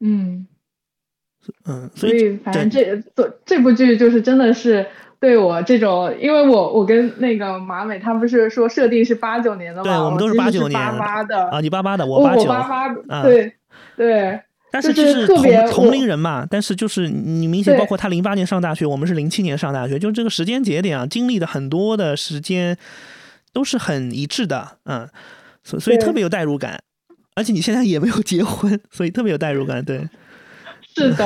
嗯，嗯，所以反正这这这部剧就是真的是对我这种，因为我我跟那个马美他不是说设定是八九年的吗？对，我们都是八九年八八的啊，你八八的，我八九，八八，对对。但是就是同同龄人嘛，但是就是你明显包括他零八年上大学，我们是零七年上大学，就这个时间节点啊，经历的很多的时间。都是很一致的，嗯，所所以特别有代入感，而且你现在也没有结婚，所以特别有代入感，对，是的。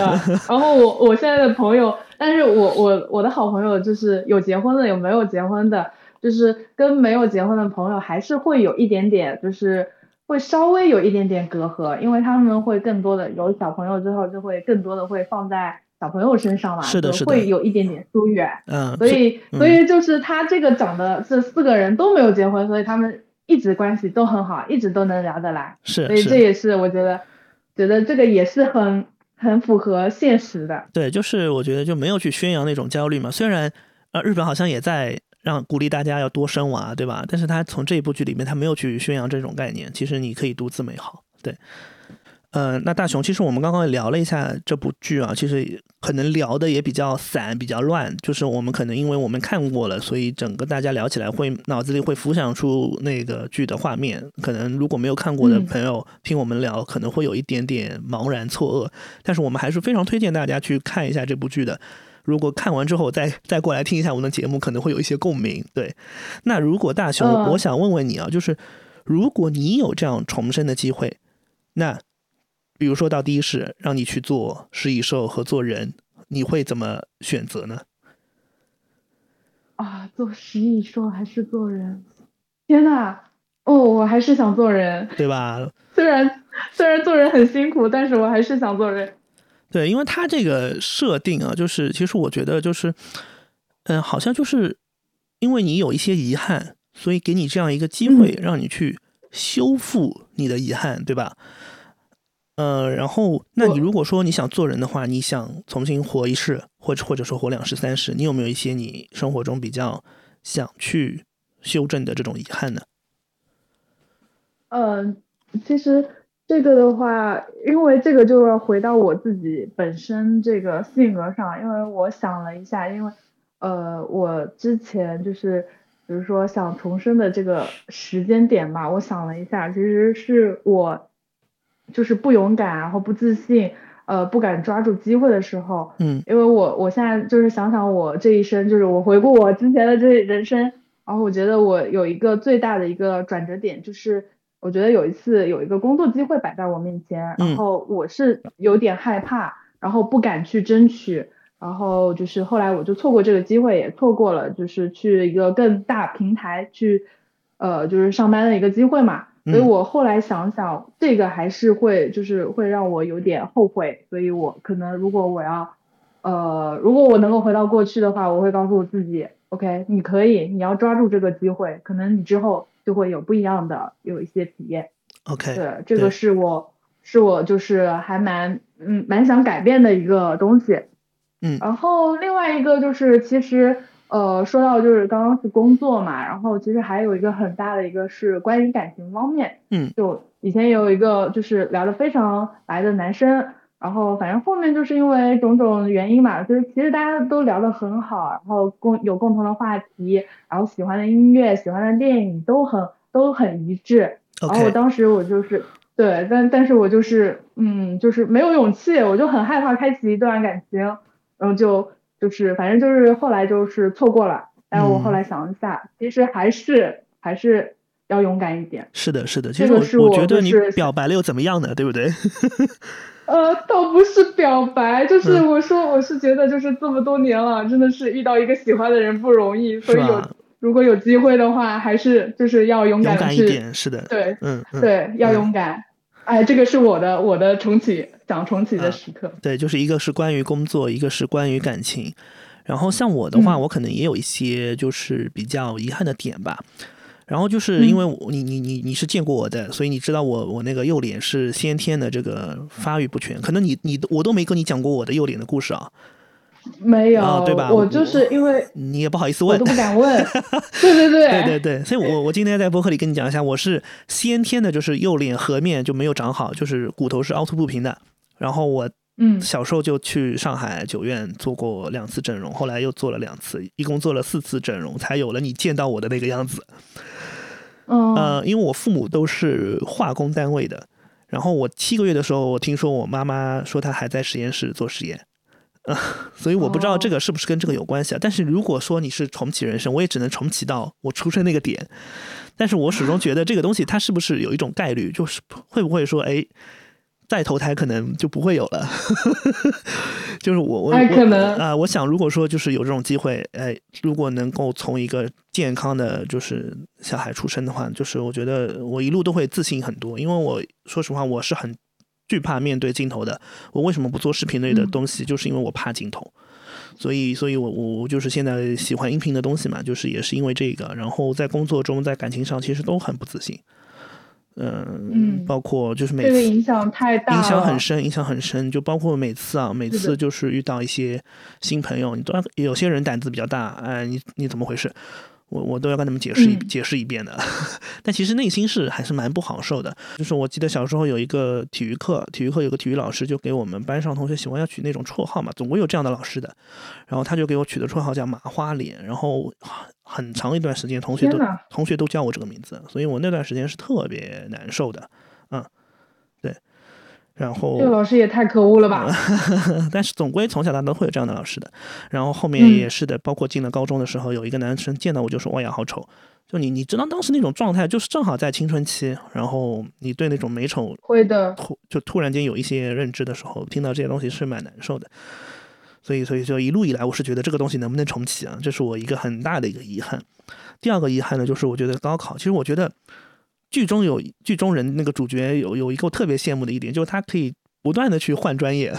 然后我我现在的朋友，但是我我我的好朋友就是有结婚的，有没有结婚的，就是跟没有结婚的朋友还是会有一点点，就是会稍微有一点点隔阂，因为他们会更多的有小朋友之后，就会更多的会放在。小朋友身上嘛，是的，是的，会有一点点疏远，嗯，所以，所以就是他这个讲的是四个人都没有结婚，所以他们一直关系都很好，一直都能聊得来，是，所以这也是我觉得，觉得这个也是很很符合现实的。对，就是我觉得就没有去宣扬那种焦虑嘛，虽然呃日本好像也在让鼓励大家要多生娃，对吧？但是他从这一部剧里面他没有去宣扬这种概念，其实你可以独自美好，对。呃，那大雄，其实我们刚刚也聊了一下这部剧啊，其实可能聊的也比较散，比较乱。就是我们可能因为我们看过了，所以整个大家聊起来会脑子里会浮想出那个剧的画面。可能如果没有看过的朋友听我们聊，可能会有一点点茫然错愕。但是我们还是非常推荐大家去看一下这部剧的。如果看完之后再再过来听一下我们的节目，可能会有一些共鸣。对，那如果大雄，我想问问你啊，就是如果你有这样重生的机会，那比如说到第一世，让你去做食蚁兽和做人，你会怎么选择呢？啊，做食蚁兽还是做人？天呐，哦，我还是想做人，对吧？虽然虽然做人很辛苦，但是我还是想做人。对，因为他这个设定啊，就是其实我觉得就是，嗯，好像就是因为你有一些遗憾，所以给你这样一个机会，让你去修复你的遗憾，对吧？呃，然后那你如果说你想做人的话，你想重新活一世，或者或者说活两世三世，你有没有一些你生活中比较想去修正的这种遗憾呢？嗯，其实这个的话，因为这个就要回到我自己本身这个性格上，因为我想了一下，因为呃，我之前就是比如说想重生的这个时间点吧，我想了一下，其实是我就是不勇敢，然后不自信，呃，不敢抓住机会的时候，嗯，因为我我现在就是想想我这一生，就是我回顾我之前的这人生，然后我觉得我有一个最大的一个转折点就是。我觉得有一次有一个工作机会摆在我面前，然后我是有点害怕，然后不敢去争取，然后就是后来我就错过这个机会，也错过了就是去一个更大平台去，呃，就是上班的一个机会嘛。所以我后来想想，这个还是会就是会让我有点后悔，所以我可能如果我要，呃，如果我能够回到过去的话，我会告诉我自己，OK，你可以，你要抓住这个机会，可能你之后。就会有不一样的有一些体验，OK，对，这个是我是我就是还蛮嗯蛮想改变的一个东西，嗯，然后另外一个就是其实呃说到就是刚刚是工作嘛，然后其实还有一个很大的一个是关于感情方面，嗯，就以前有一个就是聊得非常来的男生。然后反正后面就是因为种种原因嘛，就是其实大家都聊得很好，然后共有共同的话题，然后喜欢的音乐、喜欢的电影都很都很一致。然后我当时我就是对，但但是我就是嗯，就是没有勇气，我就很害怕开启一段感情，然后就就是反正就是后来就是错过了。但是我后来想一下，其实还是还是要勇敢一点。是的，是的，其实我觉得你表白了又怎么样呢？对不对？呃，倒不是表白，就是我说我是觉得就是这么多年了，真的是遇到一个喜欢的人不容易，所以有如果有机会的话，还是就是要勇敢去。勇敢一点，是的。对，嗯，对，要勇敢。哎，这个是我的我的重启讲重启的时刻。对，就是一个是关于工作，一个是关于感情。然后像我的话，我可能也有一些就是比较遗憾的点吧。然后就是因为你你你你是见过我的，所以你知道我我那个右脸是先天的这个发育不全，可能你你我都没跟你讲过我的右脸的故事啊，没有对吧？我就是因为你也不好意思问，我都不敢问，对 对对。对对对，所以我我今天在博客里跟你讲一下，我是先天的，就是右脸颌面就没有长好，就是骨头是凹凸不平的，然后我嗯。小时候就去上海九院做过两次整容，后来又做了两次，一共做了四次整容，才有了你见到我的那个样子。呃，因为我父母都是化工单位的，然后我七个月的时候，我听说我妈妈说她还在实验室做实验，呃，所以我不知道这个是不是跟这个有关系啊。但是如果说你是重启人生，我也只能重启到我出生那个点，但是我始终觉得这个东西它是不是有一种概率，就是会不会说，哎。再投胎可能就不会有了，就是我我我啊，我想如果说就是有这种机会，哎，如果能够从一个健康的就是小孩出生的话，就是我觉得我一路都会自信很多，因为我说实话我是很惧怕面对镜头的。我为什么不做视频类的东西？就是因为我怕镜头，所以所以我我就是现在喜欢音频的东西嘛，就是也是因为这个。然后在工作中在感情上其实都很不自信。嗯，包括就是每次影响太大，影响很深，影响很深。就包括每次啊，每次就是遇到一些新朋友，你都有些人胆子比较大，哎，你你怎么回事？我我都要跟他们解释一解释一遍的，但其实内心是还是蛮不好受的。就是我记得小时候有一个体育课，体育课有个体育老师就给我们班上同学喜欢要取那种绰号嘛，总归有这样的老师的。然后他就给我取的绰号叫麻花脸，然后很长一段时间同学都同学都叫我这个名字，所以我那段时间是特别难受的，嗯。然后这个老师也太可恶了吧！但是总归从小到大都会有这样的老师的。然后后面也是的，包括进了高中的时候，有一个男生见到我就说：“哇呀，好丑！”就你你知道当时那种状态，就是正好在青春期，然后你对那种美丑会的突就突然间有一些认知的时候，听到这些东西是蛮难受的。所以所以就一路以来，我是觉得这个东西能不能重启啊？这是我一个很大的一个遗憾。第二个遗憾呢，就是我觉得高考，其实我觉得。剧中有剧中人那个主角有有一个我特别羡慕的一点，就是他可以不断的去换专业，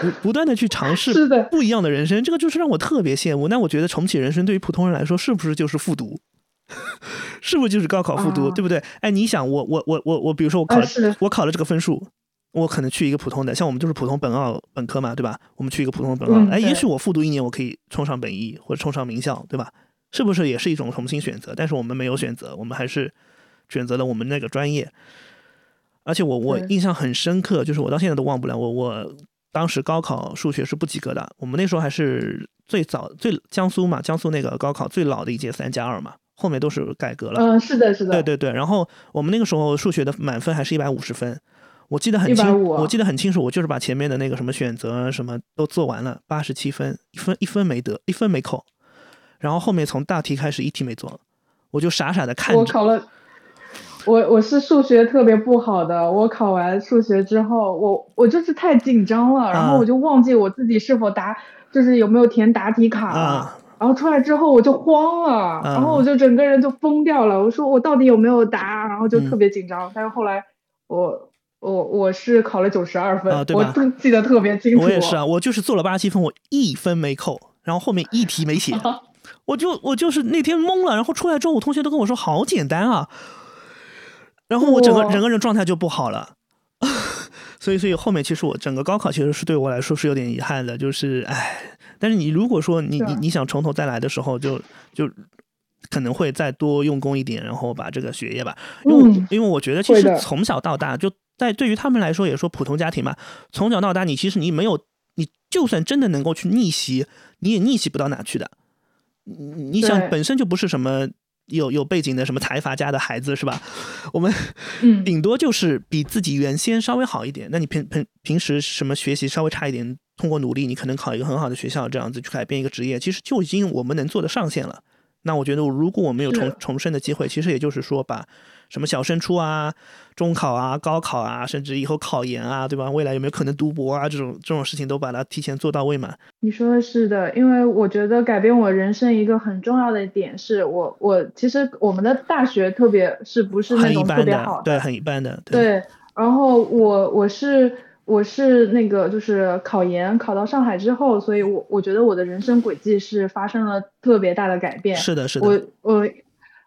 不不断的去尝试不一样的人生，这个就是让我特别羡慕。那我觉得重启人生对于普通人来说是不是就是复读？是不是就是高考复读，对不对？哎，你想，我我我我我，比如说我考我考了这个分数，我可能去一个普通的，像我们就是普通本澳本科嘛，对吧？我们去一个普通本澳，哎，也许我复读一年，我可以冲上本一或者冲上名校，对吧？是不是也是一种重新选择？但是我们没有选择，我们还是选择了我们那个专业。而且我我印象很深刻，就是我到现在都忘不了，我我当时高考数学是不及格的。我们那时候还是最早最江苏嘛，江苏那个高考最老的一届三加二嘛，后面都是改革了。嗯，是的，是的。对对对。然后我们那个时候数学的满分还是一百五十分，我记得很清，我记得很清楚，我就是把前面的那个什么选择什么都做完了，八十七分，一分一分没得，一分没扣。然后后面从大题开始一题没做，我就傻傻的看着。我考了。我我是数学特别不好的，我考完数学之后，我我就是太紧张了，然后我就忘记我自己是否答，就是有没有填答题卡了，然后出来之后我就慌了，然后我就整个人就疯掉了，我说我到底有没有答，然后就特别紧张，但是后来我我我是考了九十二分，我记得特别清楚。我也是啊，我就是做了八十七分，我一分没扣，然后后面一题没写，我就我就是那天懵了，然后出来之后，我同学都跟我说好简单啊。然后我整个整个人状态就不好了，所以所以后面其实我整个高考其实是对我来说是有点遗憾的，就是唉。但是你如果说你你你想从头再来的时候，就就可能会再多用功一点，然后把这个学业吧，因为因为我觉得其实从小到大就在对于他们来说也说普通家庭嘛，从小到大你其实你没有你就算真的能够去逆袭，你也逆袭不到哪去的。你想本身就不是什么。有有背景的什么财阀家的孩子是吧？我们顶多就是比自己原先稍微好一点。那你平平平时什么学习稍微差一点，通过努力你可能考一个很好的学校，这样子去改变一个职业，其实就已经我们能做的上限了。那我觉得，如果我们有重重生的机会，其实也就是说把。什么小升初啊、中考啊、高考啊，甚至以后考研啊，对吧？未来有没有可能读博啊？这种这种事情都把它提前做到位嘛？你说的是的，因为我觉得改变我人生一个很重要的点是我我其实我们的大学特别是不是那种特别好，对，很一般的。对，然后我我是我是那个就是考研考到上海之后，所以我我觉得我的人生轨迹是发生了特别大的改变。是的，是的。我我。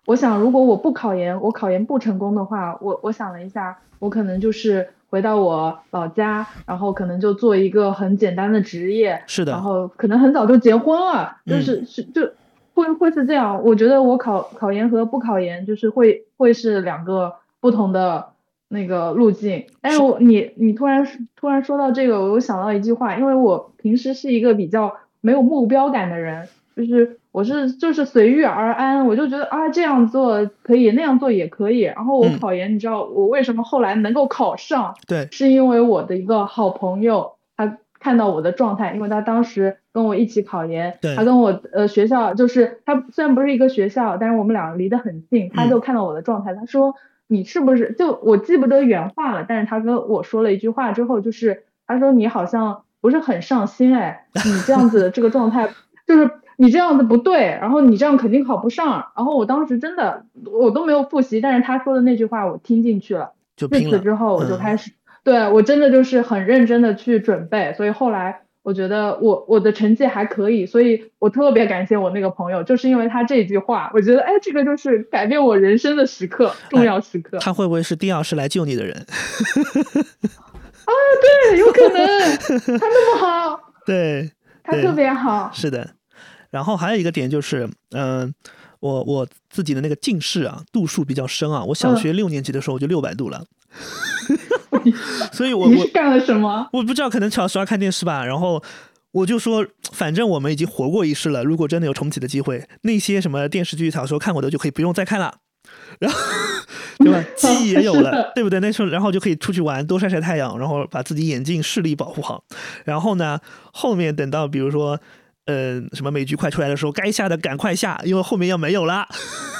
我想，如果我不考研，我考研不成功的话，我我想了一下，我可能就是回到我老家，然后可能就做一个很简单的职业，是的，然后可能很早就结婚了，就是是就会会是这样。我觉得我考考研和不考研就是会会是两个不同的那个路径。但是你你突然突然说到这个，我又想到一句话，因为我平时是一个比较没有目标感的人，就是。我是就是随遇而安，我就觉得啊这样做可以，那样做也可以。然后我考研，你知道我为什么后来能够考上？对，是因为我的一个好朋友，他看到我的状态，因为他当时跟我一起考研，他跟我呃学校就是他虽然不是一个学校，但是我们俩离得很近，他就看到我的状态，他说你是不是就我记不得原话了，但是他跟我说了一句话之后，就是他说你好像不是很上心哎，你这样子这个状态 就是。你这样子不对，然后你这样肯定考不上。然后我当时真的我都没有复习，但是他说的那句话我听进去了。就自此之后我就开始，对我真的就是很认真的去准备。所以后来我觉得我我的成绩还可以，所以我特别感谢我那个朋友，就是因为他这句话，我觉得哎，这个就是改变我人生的时刻，重要时刻。他会不会是第二是来救你的人？啊，对，有可能。他那么好，对，他特别好，是的。然后还有一个点就是，嗯，我我自己的那个近视啊，度数比较深啊。我小学六年级的时候就六百度了，所以我你是干了什么？我不知道，可能小时候看电视吧。然后我就说，反正我们已经活过一世了，如果真的有重启的机会，那些什么电视剧、小时候看过的就可以不用再看了，然后对吧？记忆也有了，对不对？那时候然后就可以出去玩，多晒晒太阳，然后把自己眼睛视力保护好。然后呢，后面等到比如说。嗯，什么美剧快出来的时候，该下的赶快下，因为后面要没有了，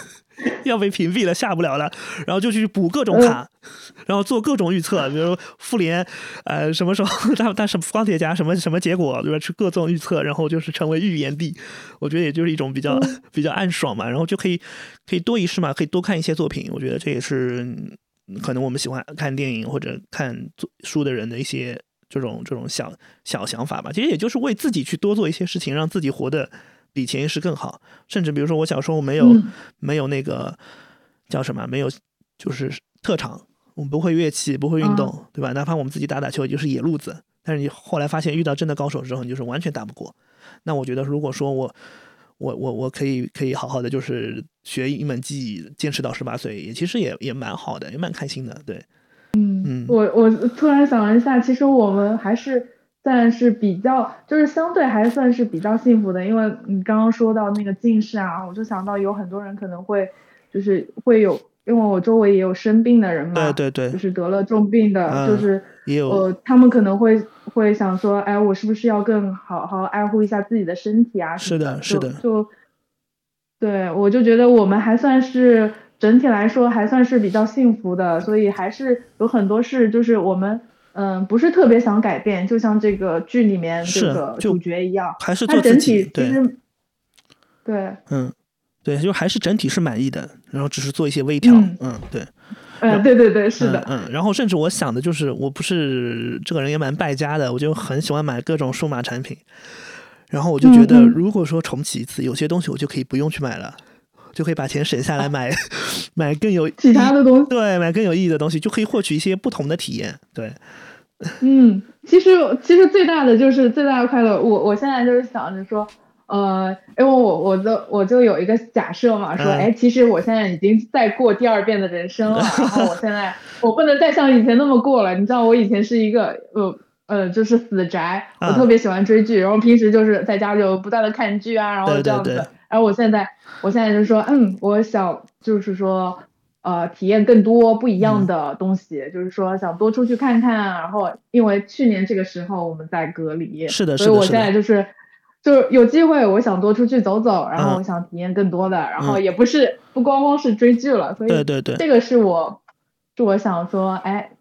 要被屏蔽了，下不了了。然后就去补各种卡，然后做各种预测，比如复联，呃，什么时候 他他什么钢铁侠什么什么结果，对吧？去各种预测，然后就是成为预言帝。我觉得也就是一种比较比较暗爽嘛，然后就可以可以多一事嘛，可以多看一些作品。我觉得这也是可能我们喜欢看电影或者看书的人的一些。这种这种小小想法吧，其实也就是为自己去多做一些事情，让自己活得比潜意识更好。甚至比如说我小时候没有没有那个叫什么，没有就是特长，我们不会乐器，不会运动，对吧？哪怕我们自己打打球，也就是野路子。但是你后来发现遇到真的高手之后，你就是完全打不过。那我觉得，如果说我我我我可以可以好好的就是学一门技艺，坚持到十八岁，也其实也也蛮好的，也蛮开心的，对。嗯嗯，我我突然想了一下，其实我们还是算是比较，就是相对还算是比较幸福的，因为你刚刚说到那个近视啊，我就想到有很多人可能会就是会有。因为我周围也有生病的人嘛，对对对，就是得了重病的，就是也有呃，他们可能会会想说，哎，我是不是要更好好爱护一下自己的身体啊？是的，是的，就对我就觉得我们还算是整体来说还算是比较幸福的，所以还是有很多事就是我们嗯不是特别想改变，就像这个剧里面这个主角一样，还是做自己，对，对，嗯。对，就还是整体是满意的，然后只是做一些微调，嗯，对，嗯，对对对，是的，嗯，然后甚至我想的就是，我不是这个人也蛮败家的，我就很喜欢买各种数码产品，然后我就觉得，如果说重启一次，有些东西我就可以不用去买了，就可以把钱省下来买 买更有其他的东西，对，买更有意义的东西，就可以获取一些不同的体验，对，嗯，其实其实最大的就是最大的快乐，我我现在就是想着说。呃，因为我我的我就有一个假设嘛，说，哎，其实我现在已经在过第二遍的人生了，然后我现在我不能再像以前那么过了。你知道，我以前是一个呃呃，就是死宅，我特别喜欢追剧，然后平时就是在家就不断的看剧啊，然后这样子。然后我现在我现在就说，嗯，我想就是说，呃，体验更多不一样的东西，就是说想多出去看看。然后因为去年这个时候我们在隔离，是的，所以我现在就是。就是有机会，我想多出去走走，然后我想体验更多的，然后也不是不光光是追剧了，所以对对对，这个是我是我想说，哎，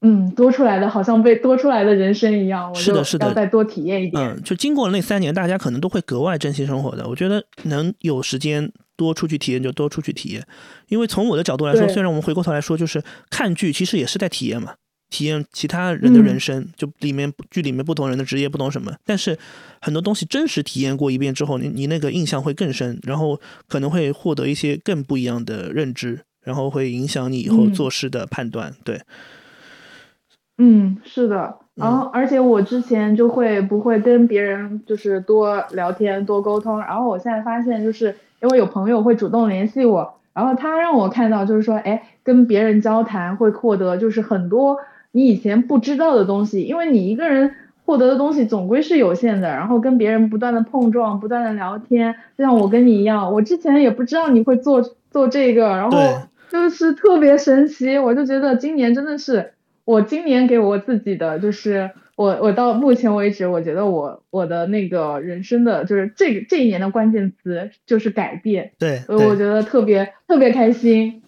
嗯，多出来的好像被多出来的人生一样，我是的，是的，要再多体验一点。嗯，就经过了那三年，大家可能都会格外珍惜生活的。我觉得能有时间多出去体验就多出去体验，因为从我的角度来说，虽然我们回过头来说，就是看剧其实也是在体验嘛。体验其他人的人生，就里面剧里面不同人的职业不同什么，但是很多东西真实体验过一遍之后，你你那个印象会更深，然后可能会获得一些更不一样的认知，然后会影响你以后做事的判断。对，嗯，是的，然后而且我之前就会不会跟别人就是多聊天多沟通，然后我现在发现就是因为有朋友会主动联系我，然后他让我看到就是说，哎，跟别人交谈会获得就是很多。你以前不知道的东西，因为你一个人获得的东西总归是有限的，然后跟别人不断的碰撞，不断的聊天，就像我跟你一样，我之前也不知道你会做做这个，然后就是特别神奇，我就觉得今年真的是我今年给我自己的，就是我我到目前为止，我觉得我我的那个人生的就是这个这一年的关键词就是改变，对，所以我觉得特别特别开心。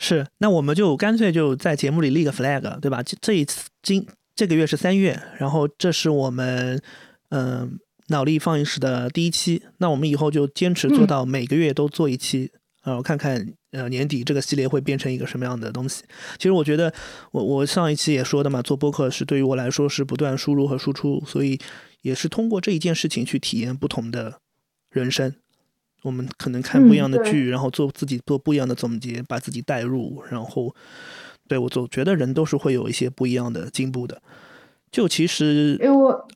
是，那我们就干脆就在节目里立个 flag，对吧？这这一次今这个月是三月，然后这是我们嗯脑力放映室的第一期，那我们以后就坚持做到每个月都做一期，呃，看看呃年底这个系列会变成一个什么样的东西。其实我觉得我我上一期也说的嘛，做播客是对于我来说是不断输入和输出，所以也是通过这一件事情去体验不同的人生。我们可能看不一样的剧，然后做自己做不一样的总结，把自己带入，然后对我总觉得人都是会有一些不一样的进步的。就其实，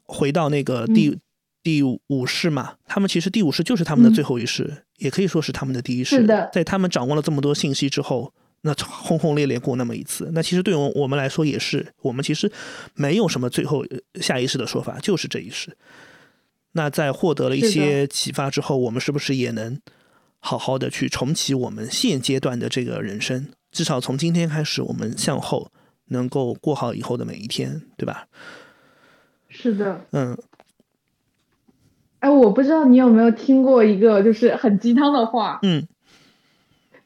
回到那个第第五世嘛，他们其实第五世就是他们的最后一世，也可以说是他们的第一世。在他们掌握了这么多信息之后，那轰轰烈烈过那么一次，那其实对我我们来说也是，我们其实没有什么最后下一世的说法，就是这一世。那在获得了一些启发之后，我们是不是也能好好的去重启我们现阶段的这个人生？至少从今天开始，我们向后能够过好以后的每一天，对吧？是的。嗯。哎，我不知道你有没有听过一个就是很鸡汤的话。嗯。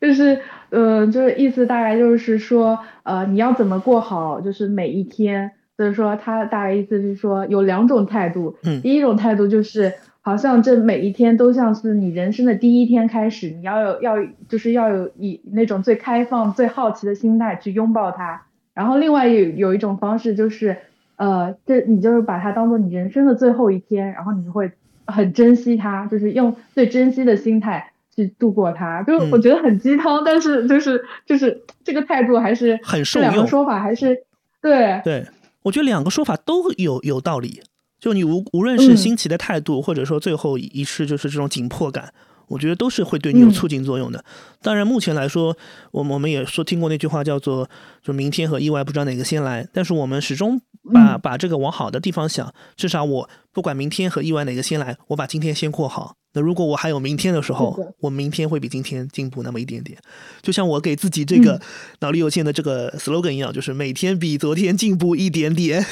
就是，呃，就是意思大概就是说，呃，你要怎么过好，就是每一天。就是说，他大概意思是说，有两种态度。嗯，第一种态度就是，好像这每一天都像是你人生的第一天开始，你要有要就是要有以那种最开放、最好奇的心态去拥抱它。然后另外有有一种方式就是，呃，这你就是把它当做你人生的最后一天，然后你会很珍惜它，就是用最珍惜的心态去度过它。就我觉得很鸡汤，但是就是就是这个态度还是很受用。两个说法还是对对，我觉得两个说法都有有道理。就你无无论是新奇的态度，或者说最后一次就是这种紧迫感。我觉得都是会对你有促进作用的。当然，目前来说，我们我们也说听过那句话叫做“就明天和意外不知道哪个先来”。但是我们始终把把这个往好的地方想，至少我不管明天和意外哪个先来，我把今天先过好。那如果我还有明天的时候，我明天会比今天进步那么一点点。就像我给自己这个脑力有限的这个 slogan 一样，就是每天比昨天进步一点点。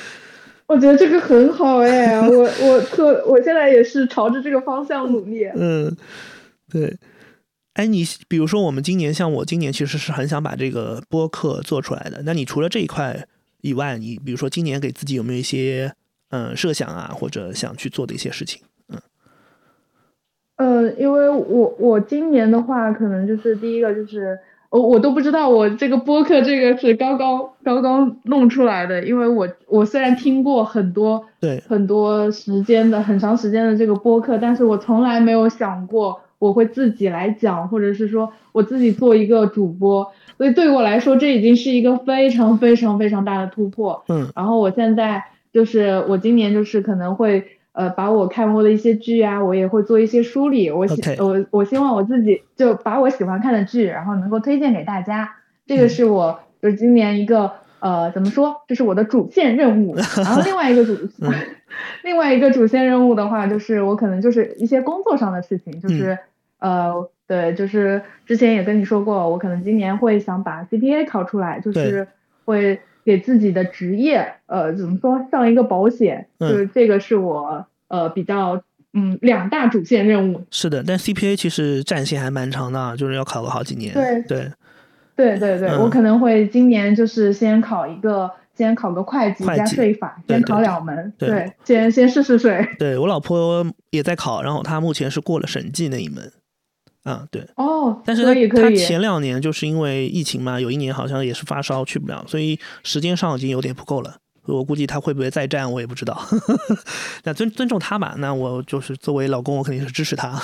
我觉得这个很好哎，我我特我现在也是朝着这个方向努力。嗯，对。哎，你比如说我们今年，像我今年其实是很想把这个播客做出来的。那你除了这一块以外，你比如说今年给自己有没有一些嗯设想啊，或者想去做的一些事情？嗯。呃，因为我我今年的话，可能就是第一个就是。我我都不知道，我这个播客这个是刚刚刚刚弄出来的，因为我我虽然听过很多对很多时间的很长时间的这个播客，但是我从来没有想过我会自己来讲，或者是说我自己做一个主播，所以对我来说这已经是一个非常非常非常大的突破。嗯，然后我现在就是我今年就是可能会。呃，把我看过的一些剧啊，我也会做一些梳理。我希我我希望我自己就把我喜欢看的剧，然后能够推荐给大家。这个是我就是今年一个呃怎么说，这是我的主线任务。然后另外一个主 另外一个主线任务的话，就是我可能就是一些工作上的事情，就是呃对，就是之前也跟你说过，我可能今年会想把 CPA 考出来，就是会。给自己的职业，呃，怎么说上一个保险，就是这个是我呃比较嗯两大主线任务。是的，但 CPA 其实战线还蛮长的，就是要考个好几年。对对对对对，我可能会今年就是先考一个，先考个会计加税法，先考两门，对，先先试试水。对我老婆也在考，然后她目前是过了审计那一门。啊，对哦，但是他他前两年就是因为疫情嘛，有一年好像也是发烧去不了，所以时间上已经有点不够了。我估计他会不会再战，我也不知道。那尊尊重他吧，那我就是作为老公，我肯定是支持他。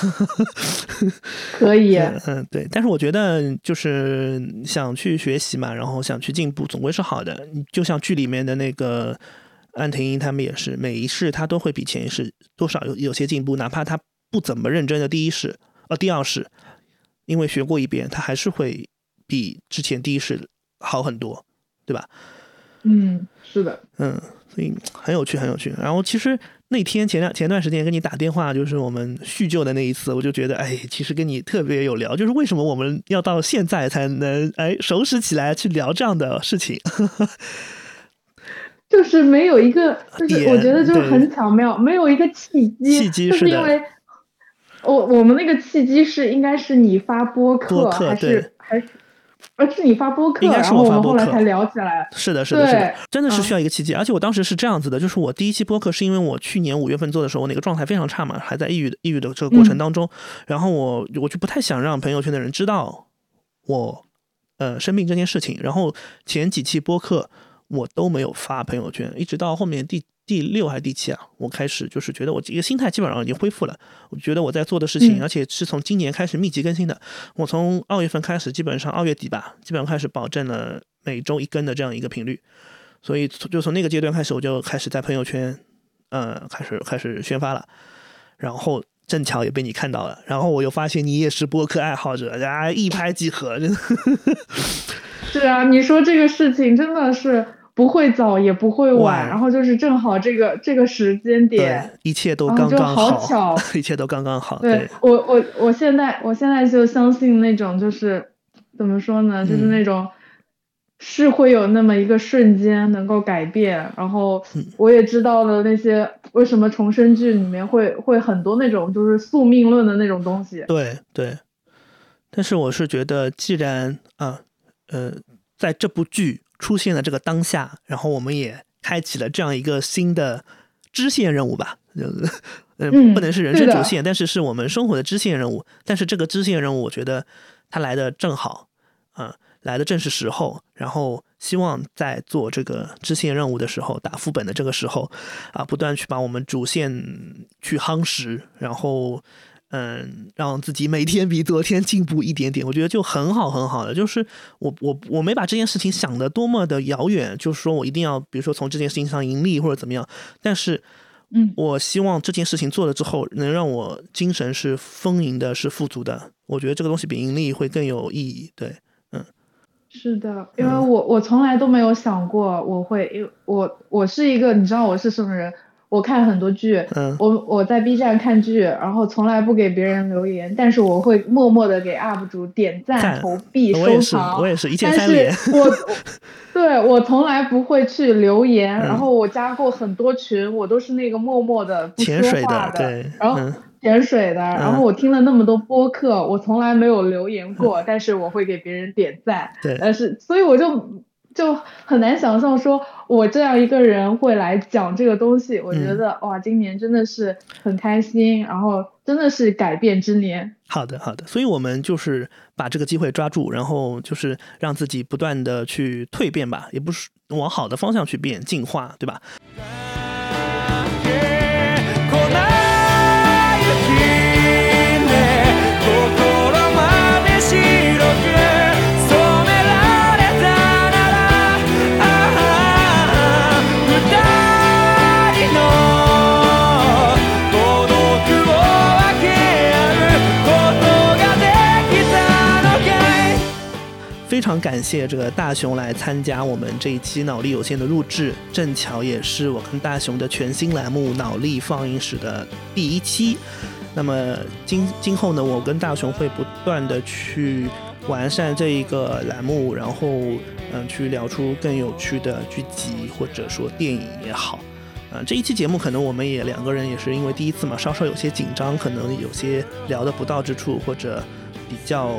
可以，嗯，对。但是我觉得就是想去学习嘛，然后想去进步，总归是好的。就像剧里面的那个安婷英他们也是，每一世他都会比前一世多少有有些进步，哪怕他不怎么认真的第一世。呃，第二世，因为学过一遍，他还是会比之前第一世好很多，对吧？嗯，是的，嗯，所以很有趣，很有趣。然后其实那天前两前段时间跟你打电话，就是我们叙旧的那一次，我就觉得，哎，其实跟你特别有聊，就是为什么我们要到现在才能哎熟识起来去聊这样的事情？就是没有一个，就是我觉得就是很巧妙，没有一个契机，契机是因为。我我们那个契机是应该是你发播客还是还是，而是你发播客，应该是我们后来才聊起来。是的，是的，是的，真的是需要一个契机。而且我当时是这样子的，就是我第一期播客是因为我去年五月份做的时候，我那个状态非常差嘛，还在抑郁的抑郁的这个过程当中，然后我我就不太想让朋友圈的人知道我呃生病这件事情，然后前几期播客我都没有发朋友圈，一直到后面第。第六还是第七啊？我开始就是觉得我这个心态基本上已经恢复了。我觉得我在做的事情，而且是从今年开始密集更新的。我从二月份开始，基本上二月底吧，基本上开始保证了每周一更的这样一个频率。所以就从那个阶段开始，我就开始在朋友圈，呃，开始开始宣发了。然后正巧也被你看到了，然后我又发现你也是播客爱好者，大啊，一拍即合，真的。是啊，你说这个事情真的是。不会早也不会晚，然后就是正好这个这个时间点，一切都刚刚好，巧，一切都刚刚好。对我我我现在我现在就相信那种就是怎么说呢，就是那种是会有那么一个瞬间能够改变。然后我也知道了那些为什么重生剧里面会会很多那种就是宿命论的那种东西。对对，但是我是觉得，既然啊呃，在这部剧。出现了这个当下，然后我们也开启了这样一个新的支线任务吧，嗯，不能是人生主线，但是是我们生活的支线任务。但是这个支线任务，我觉得它来的正好，啊，来的正是时候，然后希望在做这个支线任务的时候，打副本的这个时候，啊，不断去把我们主线去夯实，然后，嗯，让自己每天比昨天进步一点点，我觉得就很好很好的。就是我我我没把这件事情想的多么的遥远，就是说我一定要，比如说从这件事情上盈利或者怎么样，但是，嗯，我希望这件事情做了之后，能让我精神是丰盈的，是富足的。我觉得这个东西比盈利会更有意义，对。嗯是的，因为我我从来都没有想过我会，因为我我是一个，你知道我是什么人？我看很多剧，嗯，我我在 B 站看剧，然后从来不给别人留言，但是我会默默的给 UP 主点赞、投币、收藏。我也是，一键三连。我，对我从来不会去留言，然后我加过很多群，我都是那个默默的不说话的，对，然后。潜水的，然后我听了那么多播客，我从来没有留言过，但是我会给别人点赞。对，但是所以我就就很难想象，说我这样一个人会来讲这个东西。我觉得哇，今年真的是很开心，然后真的是改变之年。好的，好的，所以我们就是把这个机会抓住，然后就是让自己不断的去蜕变吧，也不是往好的方向去变进化，对吧？感谢这个大熊来参加我们这一期脑力有限的录制，正巧也是我跟大熊的全新栏目《脑力放映室》的第一期。那么今今后呢，我跟大熊会不断的去完善这一个栏目，然后嗯，去聊出更有趣的剧集或者说电影也好。嗯，这一期节目可能我们也两个人也是因为第一次嘛，稍稍有些紧张，可能有些聊的不到之处或者比较。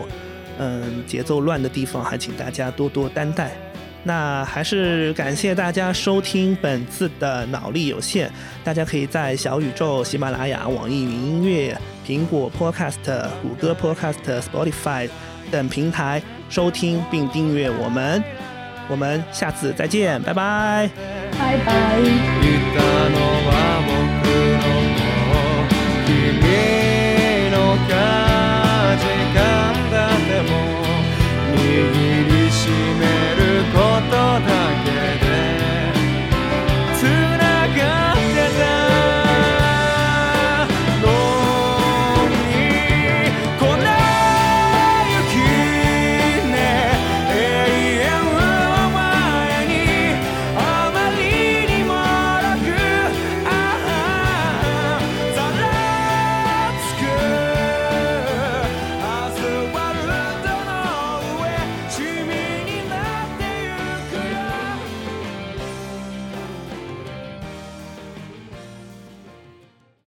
嗯，节奏乱的地方还请大家多多担待。那还是感谢大家收听本次的脑力有限。大家可以在小宇宙、喜马拉雅、网易云音乐、苹果 Podcast、谷歌 Podcast、Spotify 等平台收听并订阅我们。我们下次再见，拜拜，拜拜。